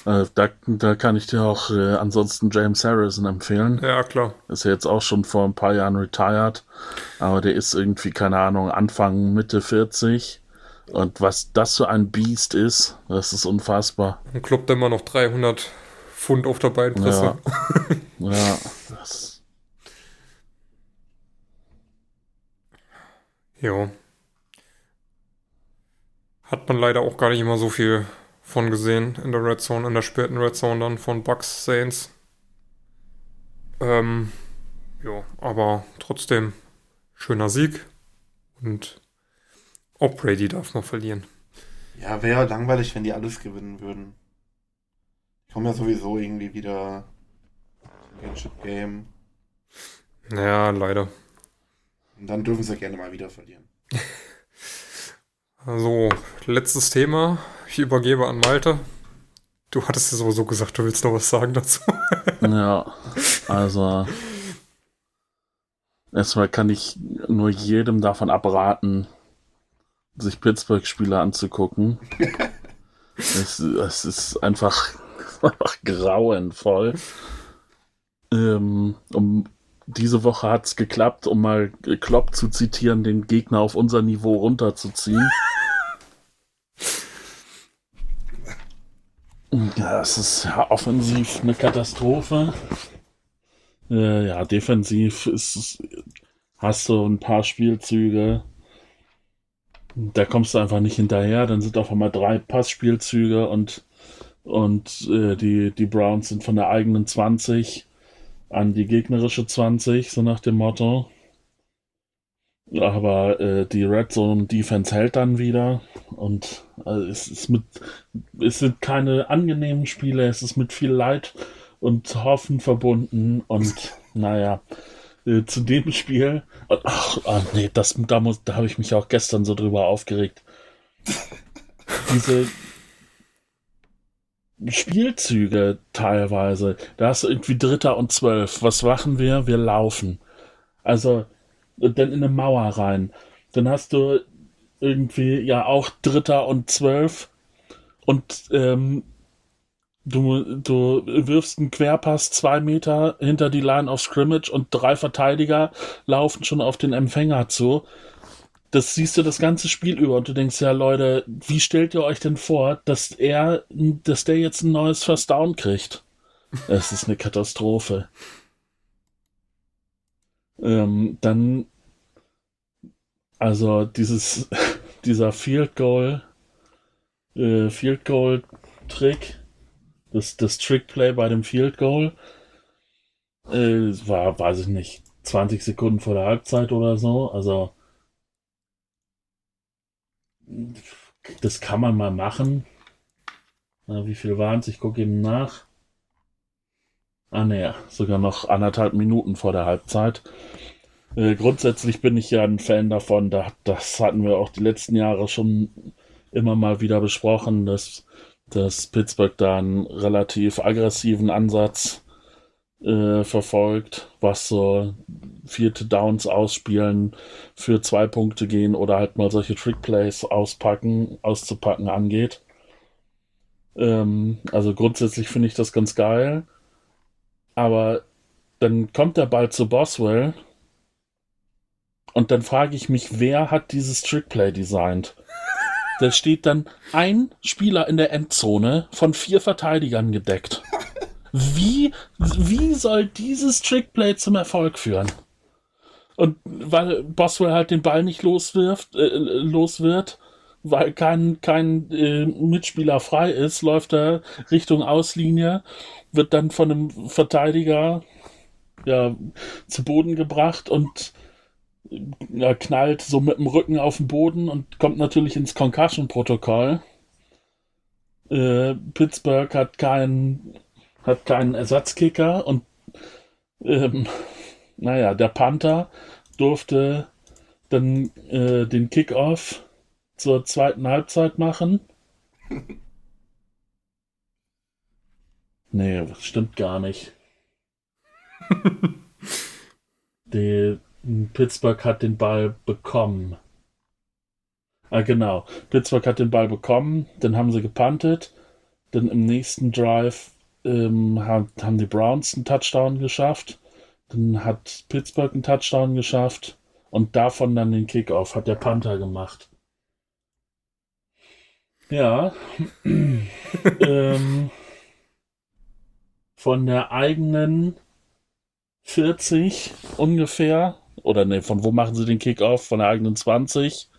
Äh, da, da kann ich dir auch äh, ansonsten James Harrison empfehlen. ja, klar. Ist ja jetzt auch schon vor ein paar Jahren retired. Aber der ist irgendwie, keine Ahnung, Anfang, Mitte 40. Und was das für ein Biest ist, das ist unfassbar. Und kloppt immer noch 300 Pfund auf der Beinpresse. Ja. Ja, das, Ja. Hat man leider auch gar nicht immer so viel von gesehen in der Red Zone, in der späten Red Zone dann von Bucks Saints. Ähm, ja, aber trotzdem schöner Sieg und auch Brady darf man verlieren. Ja, wäre langweilig, wenn die alles gewinnen würden. Die kommen ja sowieso irgendwie wieder Championship Game. Naja, leider. Und dann dürfen sie gerne mal wieder verlieren. Also, letztes Thema. Ich übergebe an Malte. Du hattest ja sowieso gesagt, du willst noch was sagen dazu. ja, also erstmal kann ich nur jedem davon abraten, sich Pittsburgh-Spiele anzugucken. es, es ist einfach, einfach grauenvoll. Ähm, um, diese Woche hat es geklappt, um mal Klopp zu zitieren, den Gegner auf unser Niveau runterzuziehen. Ja, es ist ja, offensiv eine Katastrophe. Äh, ja, defensiv ist hast du ein paar Spielzüge, da kommst du einfach nicht hinterher. Dann sind auf einmal drei Passspielzüge und, und äh, die, die Browns sind von der eigenen 20 an die gegnerische 20, so nach dem Motto. Aber äh, die Red Zone Defense hält dann wieder und äh, es ist mit es sind keine angenehmen Spiele, es ist mit viel Leid und Hoffen verbunden und naja, äh, zu dem Spiel, ach, ach nee, das, da, muss, da habe ich mich auch gestern so drüber aufgeregt. Diese Spielzüge teilweise, da hast du irgendwie Dritter und Zwölf. Was machen wir? Wir laufen. Also, dann in eine Mauer rein. Dann hast du irgendwie ja auch Dritter und Zwölf und ähm, du, du wirfst einen Querpass zwei Meter hinter die Line of Scrimmage und drei Verteidiger laufen schon auf den Empfänger zu. Das siehst du das ganze Spiel über und du denkst ja, Leute, wie stellt ihr euch denn vor, dass er, dass der jetzt ein neues First Down kriegt? Es ist eine Katastrophe. Ähm, dann, also dieses, dieser Field Goal, äh, Field Goal Trick, das, das Trickplay bei dem Field Goal äh, war, weiß ich nicht, 20 Sekunden vor der Halbzeit oder so. Also das kann man mal machen. Na, wie viel waren es? Ich gucke eben nach. Ah ne, sogar noch anderthalb Minuten vor der Halbzeit. Äh, grundsätzlich bin ich ja ein Fan davon. Da, das hatten wir auch die letzten Jahre schon immer mal wieder besprochen, dass dass Pittsburgh da einen relativ aggressiven Ansatz äh, verfolgt, was so vierte Downs ausspielen, für zwei Punkte gehen oder halt mal solche Trickplays auspacken, auszupacken angeht. Ähm, also grundsätzlich finde ich das ganz geil. Aber dann kommt der Ball zu Boswell und dann frage ich mich, wer hat dieses Trickplay designt? Da steht dann ein Spieler in der Endzone von vier Verteidigern gedeckt. Wie, wie soll dieses Trickplay zum Erfolg führen? Und weil Boswell halt den Ball nicht loswirft, äh, los wird, weil kein, kein äh, Mitspieler frei ist, läuft er Richtung Auslinie, wird dann von einem Verteidiger ja, zu Boden gebracht und ja, knallt so mit dem Rücken auf den Boden und kommt natürlich ins Concussion-Protokoll. Äh, Pittsburgh hat keinen, hat keinen Ersatzkicker und ähm, naja, der Panther durfte dann äh, den Kickoff zur zweiten Halbzeit machen. Nee, das stimmt gar nicht. Die, Pittsburgh hat den Ball bekommen. Ah, genau. Pittsburgh hat den Ball bekommen, dann haben sie gepuntet. Dann im nächsten Drive ähm, haben, haben die Browns einen Touchdown geschafft. Dann hat Pittsburgh einen Touchdown geschafft. Und davon dann den Kickoff hat der Panther gemacht. Ja. ähm, von der eigenen 40 ungefähr oder ne, von wo machen sie den Kickoff? Von der eigenen 20?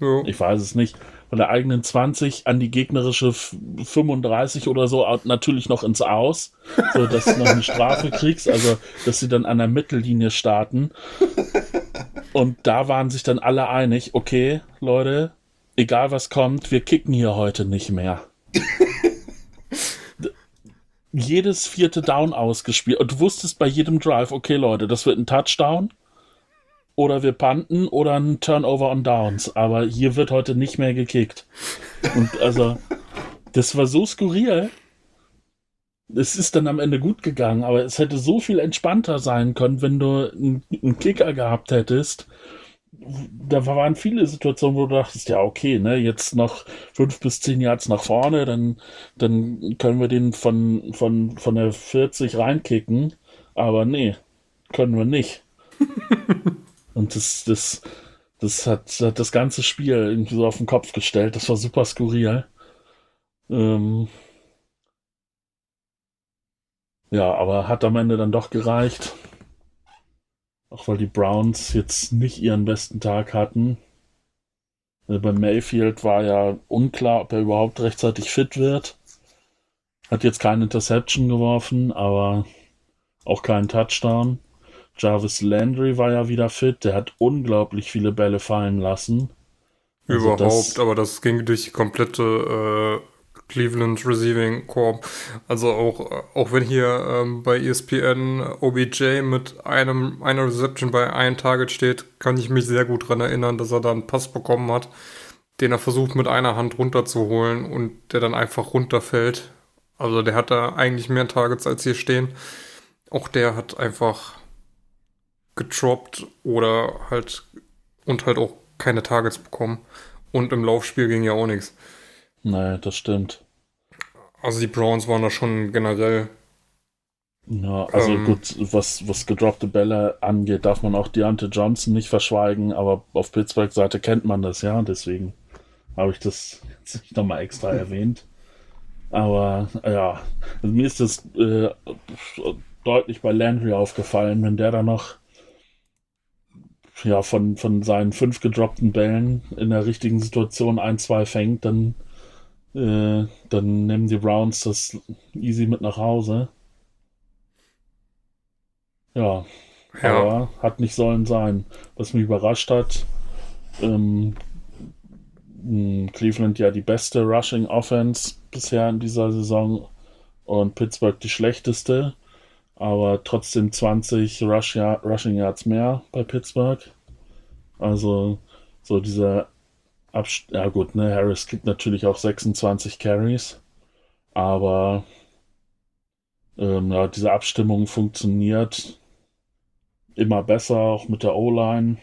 Ja. Ich weiß es nicht. Von der eigenen 20 an die gegnerische 35 oder so, natürlich noch ins Aus, so dass du noch eine Strafe kriegst, also dass sie dann an der Mittellinie starten. Und da waren sich dann alle einig, okay, Leute, egal was kommt, wir kicken hier heute nicht mehr jedes vierte Down ausgespielt. Und du wusstest bei jedem Drive, okay, Leute, das wird ein Touchdown. Oder wir panten oder ein Turnover on Downs. Aber hier wird heute nicht mehr gekickt. Und also, das war so skurril. Es ist dann am Ende gut gegangen, aber es hätte so viel entspannter sein können, wenn du einen, Kicker gehabt hättest, da waren viele Situationen, wo du dachtest, ja, okay, ne, jetzt noch fünf bis zehn Yards nach vorne, dann, dann können wir den von, von, von der 40 reinkicken. Aber nee, können wir nicht. Und das, das, das hat, hat das ganze Spiel irgendwie so auf den Kopf gestellt. Das war super skurril. Ähm ja, aber hat am Ende dann doch gereicht. Auch weil die Browns jetzt nicht ihren besten Tag hatten. Äh, Bei Mayfield war ja unklar, ob er überhaupt rechtzeitig fit wird. Hat jetzt keine Interception geworfen, aber auch keinen Touchdown. Jarvis Landry war ja wieder fit. Der hat unglaublich viele Bälle fallen lassen. Also Überhaupt, das- aber das ging durch die komplette äh, Cleveland Receiving Corp. Also auch, äh, auch wenn hier ähm, bei ESPN OBJ mit einem, einer Reception bei einem Target steht, kann ich mich sehr gut daran erinnern, dass er da einen Pass bekommen hat, den er versucht mit einer Hand runterzuholen und der dann einfach runterfällt. Also der hat da eigentlich mehr Targets als hier stehen. Auch der hat einfach getroppt oder halt und halt auch keine Targets bekommen. Und im Laufspiel ging ja auch nichts. Nee, das stimmt. Also die Browns waren da schon generell. Ja, also Ähm. gut, was, was gedroppte Bälle angeht, darf man auch Deontay Johnson nicht verschweigen, aber auf Pittsburgh Seite kennt man das ja, deswegen habe ich das jetzt nicht nochmal extra erwähnt. Aber ja, also mir ist das äh, deutlich bei Landry aufgefallen, wenn der da noch ja, von, von seinen fünf gedroppten Bällen in der richtigen Situation ein, zwei fängt, dann, äh, dann nehmen die Browns das easy mit nach Hause. Ja, Ja, aber hat nicht sollen sein. Was mich überrascht hat, ähm, Cleveland ja die beste Rushing Offense bisher in dieser Saison und Pittsburgh die schlechteste, aber trotzdem 20 Rush Rushing Yards mehr bei Pittsburgh. Also so dieser Abst ja gut, ne, Harris kriegt natürlich auch 26 Carries, aber ähm, ja, diese Abstimmung funktioniert immer besser, auch mit der O-Line.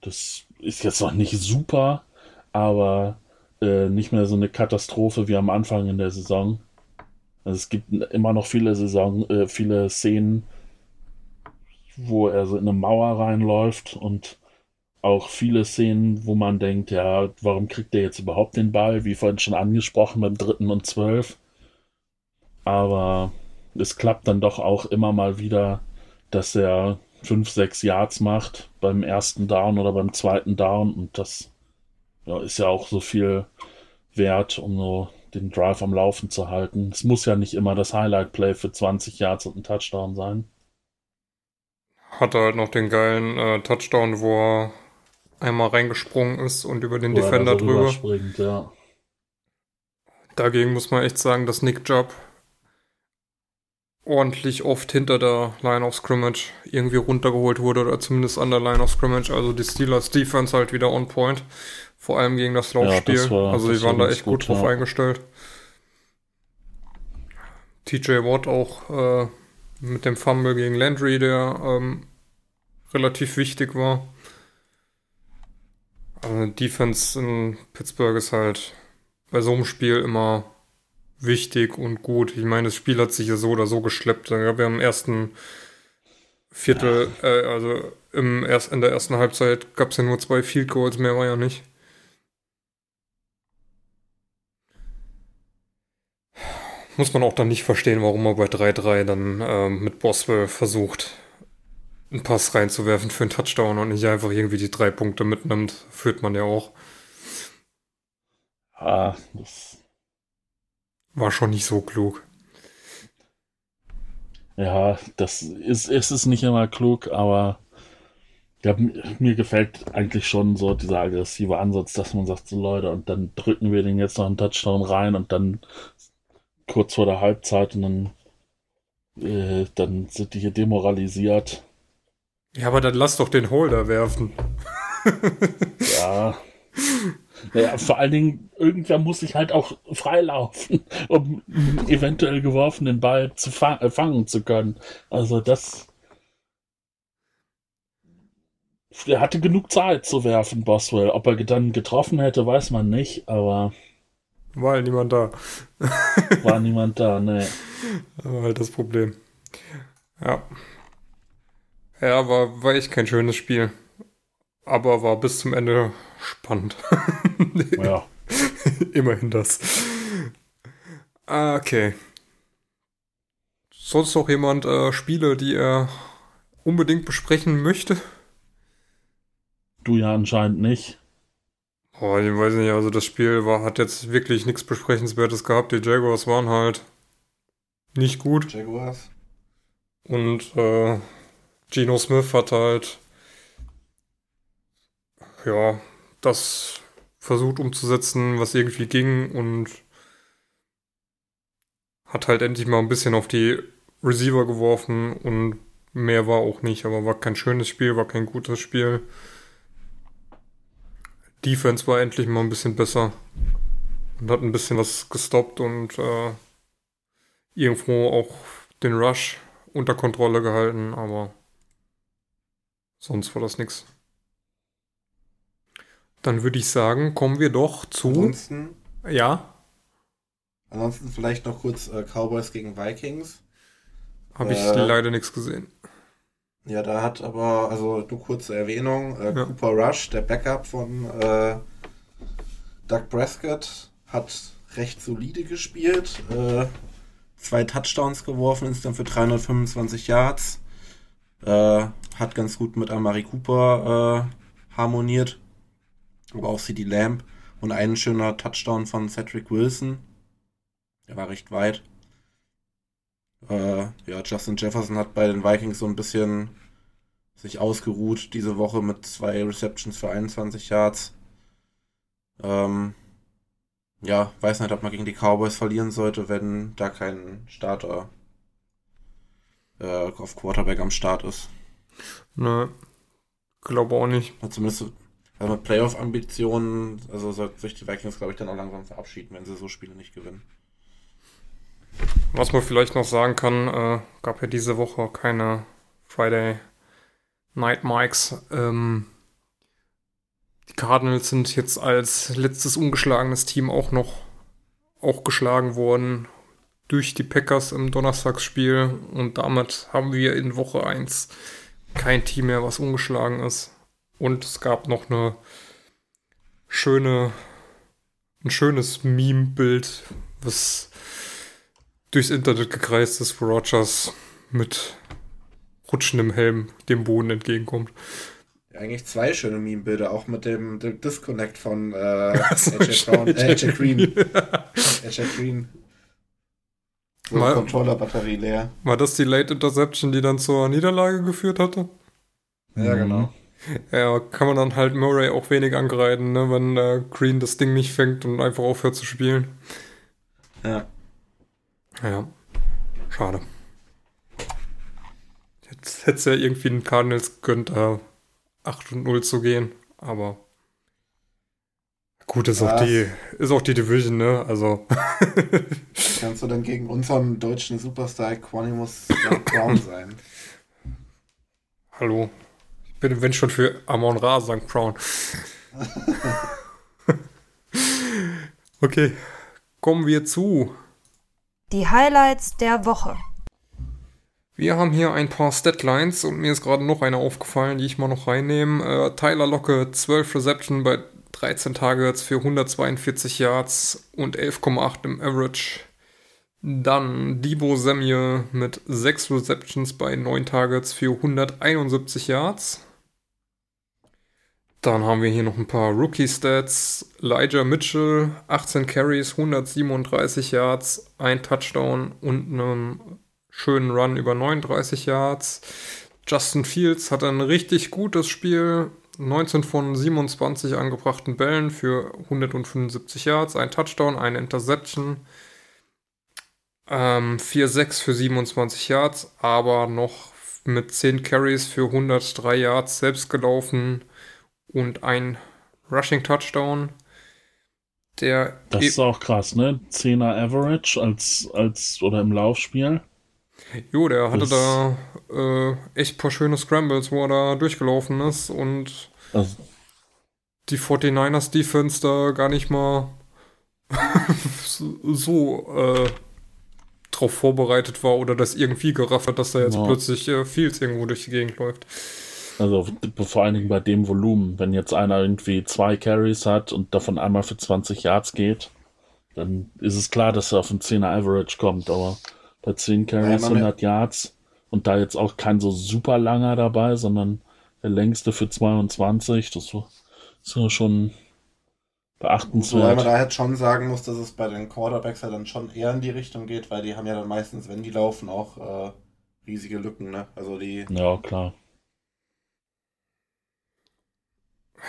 Das ist jetzt noch nicht super, aber äh, nicht mehr so eine Katastrophe wie am Anfang in der Saison. Also es gibt immer noch viele Saison, äh, viele Szenen, wo er so in eine Mauer reinläuft und auch viele Szenen, wo man denkt, ja, warum kriegt er jetzt überhaupt den Ball? Wie vorhin schon angesprochen beim dritten und zwölf. Aber es klappt dann doch auch immer mal wieder, dass er fünf, sechs Yards macht beim ersten Down oder beim zweiten Down und das ja, ist ja auch so viel wert, um so den Drive am Laufen zu halten. Es muss ja nicht immer das Highlight-Play für 20 Yards und ein Touchdown sein. hatte halt noch den geilen äh, Touchdown, wo er einmal reingesprungen ist und über den Wo er Defender so drüber. rüberspringt, ja. Dagegen muss man echt sagen, dass Nick Jubb ordentlich oft hinter der Line of Scrimmage irgendwie runtergeholt wurde oder zumindest an der Line of Scrimmage. Also die Steelers Defense halt wieder on point. Vor allem gegen das Ja, das Laufspiel. war- also die war waren da echt gut, gut, drauf ja. eingestellt. TJ Watt auch äh, mit dem Fumble gegen Landry, der ähm, relativ wichtig war. Also Defense in Pittsburgh ist halt bei so einem Spiel immer wichtig und gut. Ich meine, das Spiel hat sich ja so oder so geschleppt. Wir haben im ersten Viertel, äh, also im erst, in der ersten Halbzeit gab es ja nur zwei Field Goals, mehr war ja nicht. Muss man auch dann nicht verstehen, warum er bei 3-3 dann ähm, mit Boswell versucht, einen Pass reinzuwerfen für einen Touchdown und nicht einfach irgendwie die drei Punkte mitnimmt. Führt man ja auch. Ah, das, War schon nicht so klug. ja, das ist, ist es nicht immer klug, aber ja, mir gefällt eigentlich schon so dieser aggressive Ansatz, dass man sagt, so Leute, und dann drücken wir den jetzt noch einen Touchdown rein und dann kurz vor der Halbzeit und dann, äh, dann sind die hier demoralisiert. Ja, aber dann lass doch den Holder werfen. Ja. Naja, vor allen Dingen, irgendwer muss sich halt auch freilaufen, um eventuell geworfenen Ball zu fa äh, fangen zu können. Also das. Er hatte genug Zeit zu werfen, Boswell. Ob er dann getroffen hätte, weiß man nicht, aber War halt niemand da. war niemand da, ne. war halt das Problem. Ja. Ja, war, war echt kein schönes Spiel. Aber war bis zum Ende spannend. Ja. Immerhin das. Ah, Okay. Sonst noch jemand äh, Spiele, die er unbedingt besprechen möchte? Du ja anscheinend nicht. Oh, ich weiß nicht, also das Spiel war, hat jetzt wirklich nichts Besprechenswertes gehabt. Die Jaguars waren halt nicht gut. Jaguars. Und äh, Geno Smith hat halt ja das versucht umzusetzen, was irgendwie ging und hat halt endlich mal ein bisschen auf die Receiver geworfen und mehr war auch nicht, aber war kein schönes Spiel, war kein gutes Spiel. Defense war endlich mal ein bisschen besser und hat ein bisschen was gestoppt und äh, irgendwo auch den Rush unter Kontrolle gehalten, aber sonst war das nichts. Dann würde ich sagen, kommen wir doch zu. Ansonsten, Ja, ansonsten vielleicht noch kurz äh, Cowboys gegen Vikings. habe ich Äh. leider nichts gesehen. Ja, da hat aber, also nur kurze Erwähnung, äh, Ja. Cooper Rush, der Backup von äh, Doug Prescott, hat recht solide gespielt. Äh, zwei Touchdowns geworfen, insgesamt für 325 Yards. Äh, hat ganz gut mit Amari Cooper äh, harmoniert. Aber auch CD Lamb. Und ein schöner Touchdown von Cedric Wilson. Der war recht weit. Äh, ja, Justin Jefferson hat bei den Vikings so ein bisschen sich ausgeruht diese Woche mit zwei Receptions für 21 Yards. Ähm, ja, weiß nicht, ob man gegen die Cowboys verlieren sollte, wenn da kein Starter äh, auf Quarterback am Start ist. Ne, glaube auch nicht. Ja, zumindest also mit Playoff-Ambitionen, also sollten sich die Vikings, glaube ich, dann auch langsam verabschieden, wenn sie so Spiele nicht gewinnen. Was man vielleicht noch sagen kann, äh, gab ja diese Woche keine Friday Night Mics. Ähm, die Cardinals sind jetzt als letztes ungeschlagenes Team auch noch auch geschlagen worden durch die Packers im Donnerstagsspiel und damit haben wir in Woche 1 kein Team mehr, was ungeschlagen ist. Und es gab noch eine schöne, ein schönes Meme-Bild, was durchs Internet gekreist ist, wo Rogers mit rutschendem Helm dem Boden entgegenkommt. Eigentlich zwei schöne Meme-Bilder, auch mit dem, dem Disconnect von äh, AJ, äh, AJ Green. AJ Green. So, Mal- Controller-Batterie leer. War das die Late Interception, die dann zur Niederlage geführt hatte? Ja, Mhm. genau. Ja, kann man dann halt Murray auch wenig angreifen, ne, wenn äh, Green das Ding nicht fängt und einfach aufhört zu spielen. Ja. Ja, schade. Jetzt hätte es ja irgendwie den Cardinals gönnt, da 8 und 0 zu gehen, aber gut, ist auch Was? die, ist auch die Division, ne? Also, Kannst du denn gegen unseren deutschen Superstar Quanimus Brown sein? hallo. Ich bin, wenn schon für Amon Ra, St. Crown. okay, kommen wir zu Die Highlights der Woche. Wir haben hier ein paar Statlines und mir ist gerade noch eine aufgefallen, die ich mal noch reinnehme. Äh, Tyler Locke, 12 Reception bei 13 Targets für 142 Yards und 11,8 im Average. Dann Debo Samuel mit 6 Receptions bei 9 Targets für 171 Yards. Dann haben wir hier noch ein paar Rookie-Stats. Elijah Mitchell, 18 Carries, 137 Yards, ein Touchdown und einen schönen Run über 39 Yards. Justin Fields hat ein richtig gutes Spiel. 19 von 27 angebrachten Bällen für 175 Yards, ein Touchdown, eine Interception. Ähm, 4-6 für 27 Yards, aber noch mit 10 Carries für 103 Yards selbst gelaufen und ein Rushing Touchdown. Der Das ist auch krass, ne? 10er Average als, als oder im Laufspiel. Jo, der hatte Das- da äh, echt paar schöne Scrambles, wo er da durchgelaufen ist und Also, die 49ers Defense da gar nicht mal so, äh, drauf vorbereitet war oder das irgendwie gerafft hat, dass da jetzt Ja. plötzlich äh, Fields irgendwo durch die Gegend läuft. Also vor allen Dingen bei dem Volumen, wenn jetzt einer irgendwie zwei Carries hat und davon einmal für 20 Yards geht, dann ist es klar, dass er auf einen 10er Average kommt, aber bei 10 Carries Ja, man- 100 Yards und da jetzt auch kein so super langer dabei, sondern der längste für 22, das ist ja schon Beachtenswert. Wobei man da jetzt schon sagen muss, dass es bei den Quarterbacks ja dann schon eher in die Richtung geht, weil die haben ja dann meistens, wenn die laufen, auch äh, riesige Lücken, ne? Also die. Ja, klar.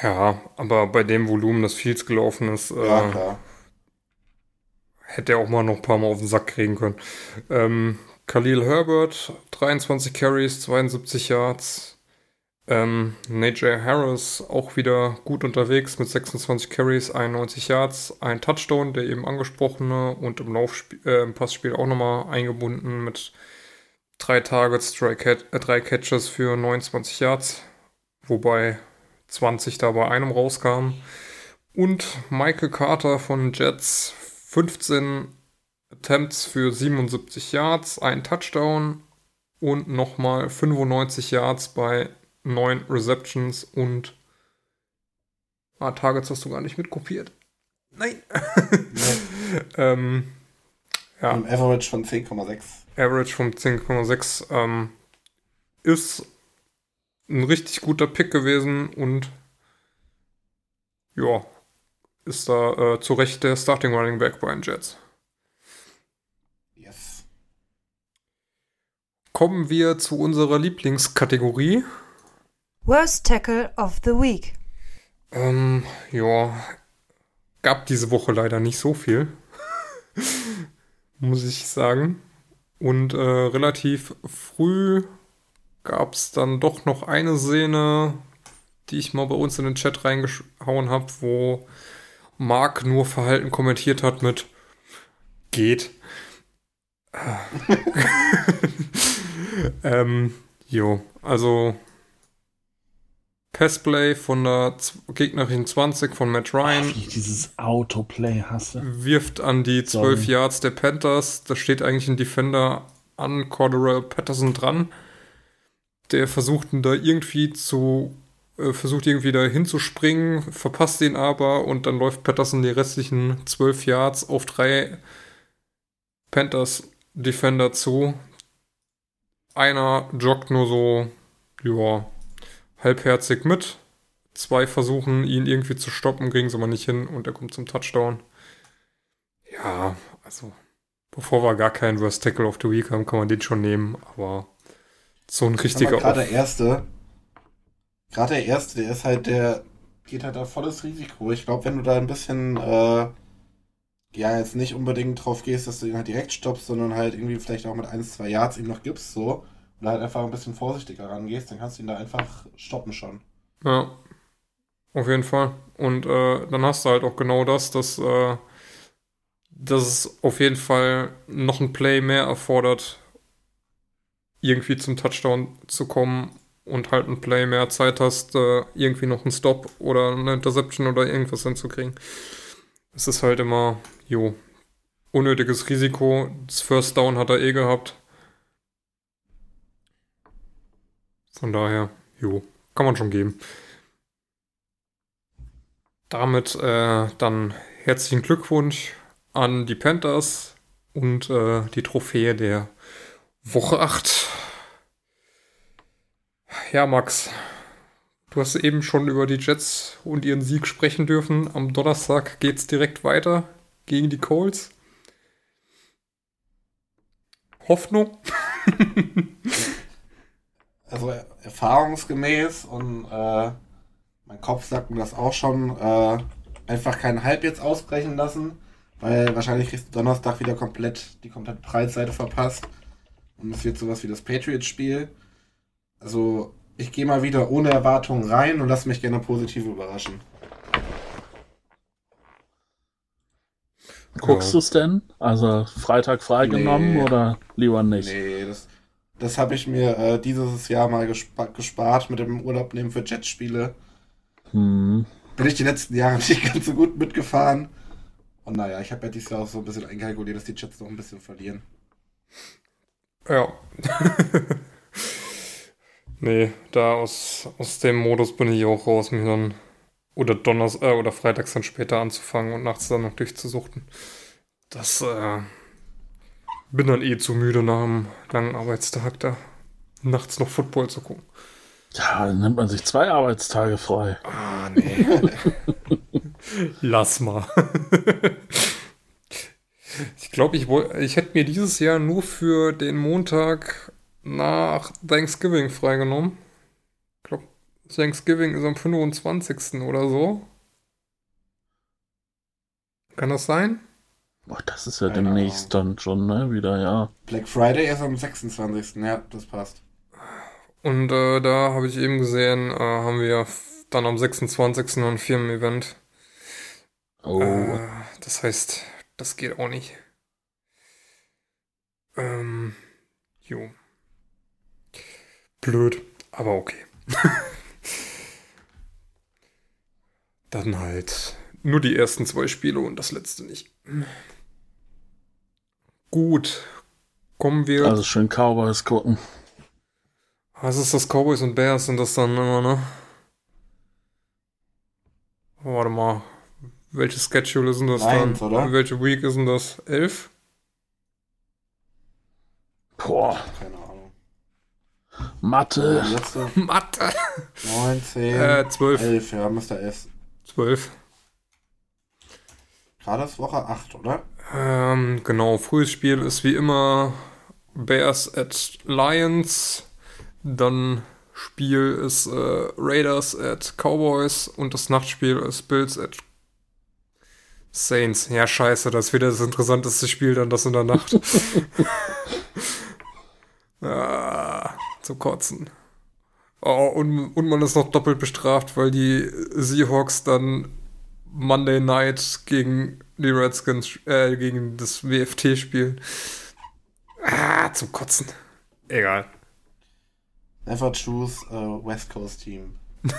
Ja, aber bei dem Volumen, das Fields gelaufen ist, Ja, äh, hätte er auch mal noch ein paar Mal auf den Sack kriegen können. Ähm, Khalil Herbert, 23 Carries, 72 Yards. Ähm, Najee Harris auch wieder gut unterwegs mit 26 Carries, 91 Yards, ein Touchdown, der eben angesprochene und im Laufspiel, äh, im Passspiel auch nochmal eingebunden mit drei Targets, drei, Cat äh, drei Catches für 29 Yards, wobei 20 da bei einem rauskamen. Und Michael Carter von Jets, 15 Attempts für 77 Yards, ein Touchdown und nochmal 95 Yards bei 9 Receptions und ah, Targets hast du gar nicht mitkopiert. Nein. ähm, ja. Ein Average von 10,6. Average von 10,6 ähm, ist ein richtig guter Pick gewesen und ja, ist da äh, zu Recht der Starting Running Back bei den Jets. Yes. Kommen wir zu unserer Lieblingskategorie. Worst Tackle of the Week. Ähm, ja, gab diese Woche leider nicht so viel, muss ich sagen. Und äh, relativ früh gab es dann doch noch eine Szene, die ich mal bei uns in den Chat reingehauen habe, wo Mark nur Verhalten kommentiert hat mit geht. ähm, jo, also Passplay von der gegnerischen 20 von Matt Ryan ich dieses Autoplay hasse. wirft an die 12 Sorry. Yards der Panthers. Da steht eigentlich ein Defender an Cordero Patterson dran. Der versucht ihn da irgendwie zu, äh, versucht irgendwie da hinzuspringen, verpasst ihn aber und dann läuft Patterson die restlichen 12 Yards auf drei Panthers Defender zu. Einer joggt nur so, ja, halbherzig mit. Zwei versuchen, ihn irgendwie zu stoppen, kriegen sie aber nicht hin und er kommt zum Touchdown. Ja, also, bevor wir gar keinen Worst Tackle of the Week haben, kann man den schon nehmen, aber so ein richtiger. Gerade der erste, gerade der erste, der ist halt der, geht halt da volles Risiko. Ich glaube, wenn du da ein bisschen, äh, ja, jetzt nicht unbedingt drauf gehst, dass du ihn halt direkt stoppst, sondern halt irgendwie vielleicht auch mit 1, 2 Yards ihm noch gibst, so, und halt einfach ein bisschen vorsichtiger rangehst, dann kannst du ihn da einfach stoppen schon. Ja, auf jeden Fall. Und äh, dann hast du halt auch genau das, dass, äh, dass es auf jeden Fall noch ein Play mehr erfordert, irgendwie zum Touchdown zu kommen und halt ein Play mehr Zeit hast, äh, irgendwie noch einen Stop oder eine Interception oder irgendwas hinzukriegen. Es ist halt immer, jo, unnötiges Risiko. Das First Down hat er eh gehabt. Von daher, jo, kann man schon geben. Damit äh, dann herzlichen Glückwunsch an die Panthers und äh, die Trophäe der Woche 8. Ja, Max, du hast eben schon über die Jets und ihren Sieg sprechen dürfen. Am Donnerstag geht's direkt weiter gegen die Colts. Hoffnung? Also er- erfahrungsgemäß und äh, mein Kopf sagt mir das auch schon, äh, einfach keinen Hype jetzt ausbrechen lassen, weil wahrscheinlich kriegst du Donnerstag wieder komplett die komplette Breitseite verpasst und es wird sowas wie das Patriots-Spiel. Also ich gehe mal wieder ohne Erwartungen rein und lass mich gerne positiv überraschen. Guckst Ja. du es denn? Also Freitag freigenommen Nee. oder lieber nicht? Nee, das, das habe ich mir äh, dieses Jahr mal gespa gespart mit dem Urlaub nehmen für Jetspiele. Hm. bin ich die letzten Jahre nicht ganz so gut mitgefahren. Und naja, ich habe ja dieses Jahr auch so ein bisschen einkalkuliert, dass die Jets noch ein bisschen verlieren. Ja. nee, da aus, aus dem Modus bin ich auch raus, mich dann oder Donners äh, oder freitags dann später anzufangen und nachts dann noch durchzusuchten. Das äh, bin dann eh zu müde nach einem langen Arbeitstag da nachts noch Football zu gucken. Ja, dann nimmt man sich zwei Arbeitstage frei. Ah, nee. Lass mal. ich glaube, ich, ich hätte mir dieses Jahr nur für den Montag nach Thanksgiving freigenommen. Ich glaube, Thanksgiving ist am 25. oder so. Kann das sein? Boah, das ist ja Keine demnächst dann schon, ne? Wieder, ja. Black Friday ist am 26. Ja, das passt. Und äh, da habe ich eben gesehen, äh, haben wir dann am 26. noch ein Firmen-Event. Oh. Äh, das heißt, das geht auch nicht. Ähm, jo. Blöd, aber okay. Dann halt nur die ersten zwei Spiele und das letzte nicht. Gut, kommen wir. Also schön Cowboys gucken. Was ist das? Cowboys und Bears sind das dann immer, ne? Warte mal. Welches Schedule ist denn das Lions, dann? oder? Welche Week ist denn das? Elf? Boah, Keine Ahnung. Mathe. Die letzte Mathe! 9, 10, Äh, zwölf. 11, ja, Mr. S. Zwölf. Gerade ist Woche 8, oder? Ähm, genau. Frühes Spiel ist wie immer Bears at Lions. Dann Spiel ist äh, Raiders at Cowboys. Und das Nachtspiel ist Bills at Saints. Ja, scheiße, das ist wieder das interessanteste Spiel dann das in der Nacht. ah, zum Kotzen. Oh, und, und man ist noch doppelt bestraft, weil die Seahawks dann Monday Night gegen die Redskins, äh, gegen das WFT spielen. Ah, zum Kotzen. Egal. Never choose a West Coast Team.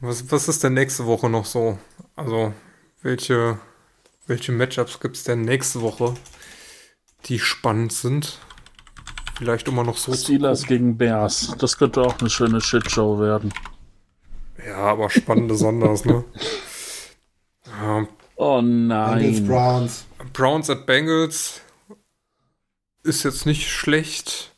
Was, was ist denn nächste Woche noch so? Also, welche, welche Matchups gibt es denn nächste Woche, die spannend sind? Vielleicht immer noch so. zu Steelers gegen Bears. Das könnte auch eine schöne Shitshow werden. Ja, aber spannende Sanders, ne? Ja, Oh Bengals, nein. Browns. Browns at Bengals ist jetzt nicht schlecht.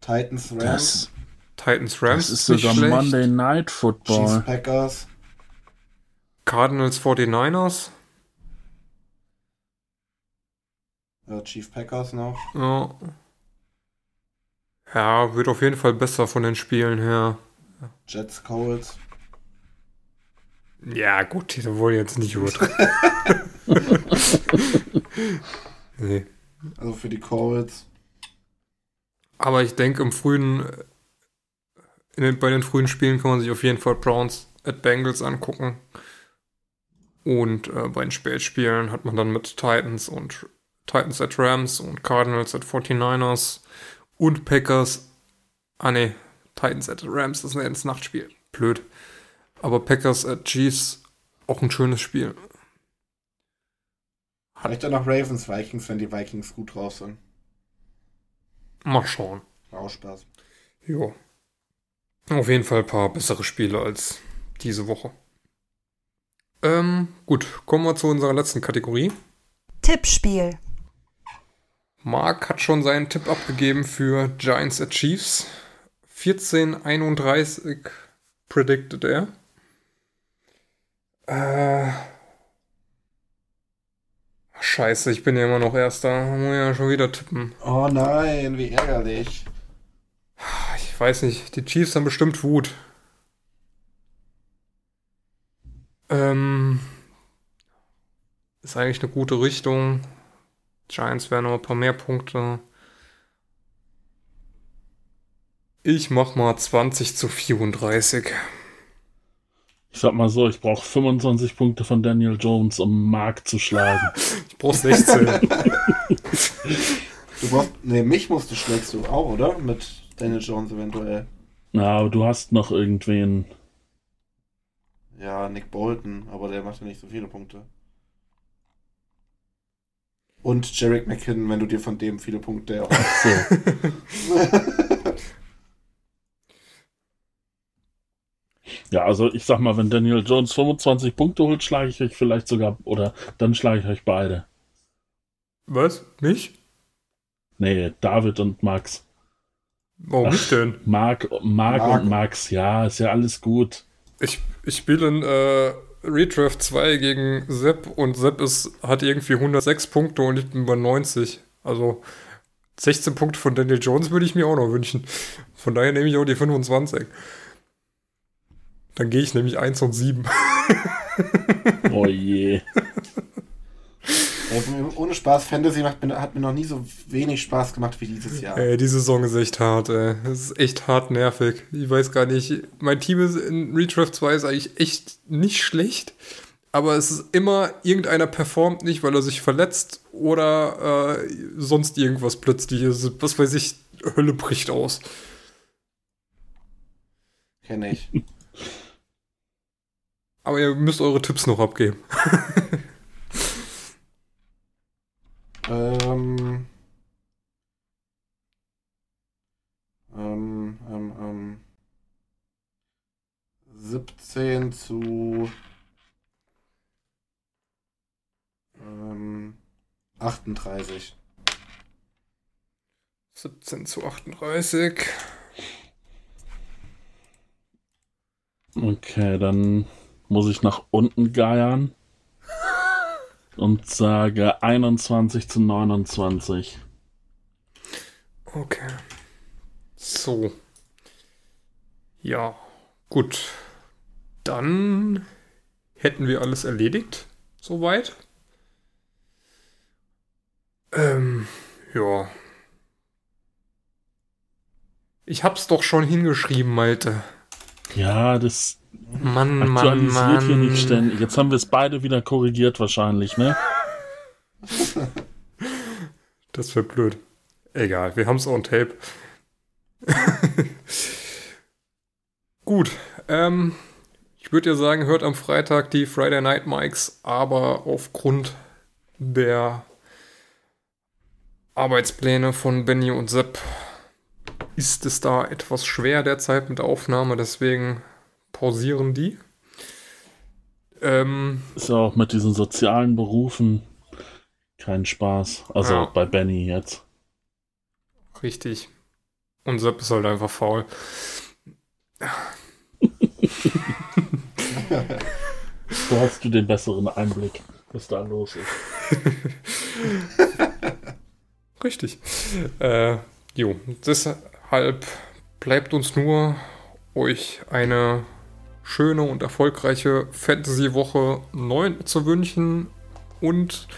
Titans, Rams. Das, Titans Rams das ist nicht sogar. Monday Night Chiefs, Football. Packers. Cardinals 49ers. Ja, Chief Packers noch. Ja. Ja, wird auf jeden Fall besser von den Spielen her. Jets, Colts. Ja, gut, die wollen jetzt nicht übertreiben. nee. Also für die Colts. Aber ich denke, im frühen, den, bei den frühen Spielen kann man sich auf jeden Fall Browns at Bengals angucken. Und äh, bei den Spätspielen hat man dann mit Titans und Titans at Rams und Cardinals at 49ers und Packers. Ah ne, Titans at Rams, das ist ein ins Nachtspiel. Blöd. Aber Packers at Chiefs, auch ein schönes Spiel. Vielleicht auch noch Ravens, Vikings, wenn die Vikings gut drauf sind. Mal schauen. War auch Spaß. Jo. Auf jeden Fall ein paar bessere Spiele als diese Woche. Ähm, gut, kommen wir zu unserer letzten Kategorie. Tippspiel. Mark hat schon seinen Tipp abgegeben für Giants at Chiefs. 14:31 predicted er. Äh. Scheiße, ich bin ja immer noch Erster. Muss ja schon wieder tippen. Oh nein, wie ärgerlich. Ich weiß nicht, die Chiefs haben bestimmt Wut. Ähm, ist eigentlich eine gute Richtung. Giants werden noch ein paar mehr Punkte. Ich mach mal 20 zu 34. Ich sag mal so, ich brauche 25 Punkte von Daniel Jones, um Mark zu schlagen. Ich brauch 16. Du brauchst, nee, mich musst du schlägst du auch, oder? Mit Daniel Jones eventuell. Na, aber du hast noch irgendwen. Ja, Nick Bolton, aber der macht ja nicht so viele Punkte. Und Jarek McKinnon, wenn du dir von dem viele Punkte erhoffst. So. Ja, also ich sag mal, wenn Daniel Jones 25 Punkte holt, schlage ich euch vielleicht sogar, oder dann schlage ich euch beide. Was? Mich? Nee, David und Max. Warum nicht denn? Mark, Mark Mark. und Max, ja, ist ja alles gut. Ich, ich spiele in äh, Redraft 2 gegen Sepp und Sepp ist, hat irgendwie 106 Punkte und ich bin bei 90. Also 16 Punkte von Daniel Jones würde ich mir auch noch wünschen. Von daher nehme ich auch die 25. Dann gehe ich nämlich 1 und 7. Oh je. Ey, ohne Spaß, Fantasy macht hat mir noch nie so wenig Spaß gemacht wie dieses Jahr. Ey, die Saison ist echt hart, ey. Es ist echt hart nervig. Ich weiß gar nicht. Mein Team ist in Redraft 2 ist eigentlich echt nicht schlecht. Aber es ist immer, irgendeiner performt nicht, weil er sich verletzt oder äh, sonst irgendwas plötzlich ist. Was weiß ich, Hölle bricht aus. Kenne ich. Aber ihr müsst eure Tipps noch abgeben. ähm, ähm, ähm, ähm, 17 zu ähm, 38. 17 zu 38. Okay, dann muss ich nach unten geiern und sage 21 zu 29. Okay. So. Ja, gut. Dann hätten wir alles erledigt. Soweit. Ähm, ja. Ich hab's doch schon hingeschrieben, Malte. Ja, das Mann, Mann, aktualisiert hier Mann. nicht ständig. Jetzt haben wir es beide wieder korrigiert wahrscheinlich, ne? Das wäre blöd. Egal, wir haben es on tape. Gut, ähm, ich würde ja sagen, hört am Freitag die Friday Night Mics, aber aufgrund der Arbeitspläne von Benny und Sepp ist es da etwas schwer derzeit mit der Aufnahme, deswegen pausieren die. Ähm, Ist ja auch mit diesen sozialen Berufen kein Spaß. Also Ja. bei Benny jetzt. Richtig. Und Sepp ist halt einfach faul. Wo hast du den besseren Einblick, was da los ist? Richtig. Äh, jo, deshalb bleibt uns nur, euch eine schöne und erfolgreiche Fantasy-Woche 9 zu wünschen und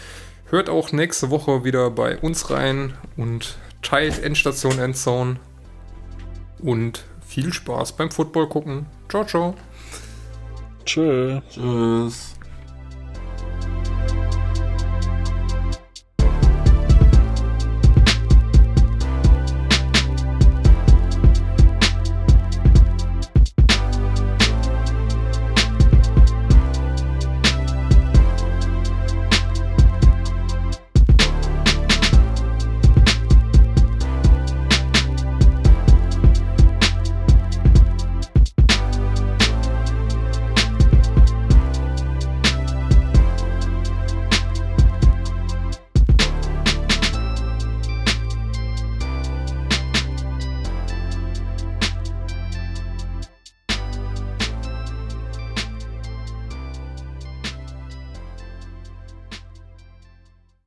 hört auch nächste Woche wieder bei uns rein und teilt Endstation Endzone und viel Spaß beim Football gucken. Ciao, ciao. Tschö. Tschüss.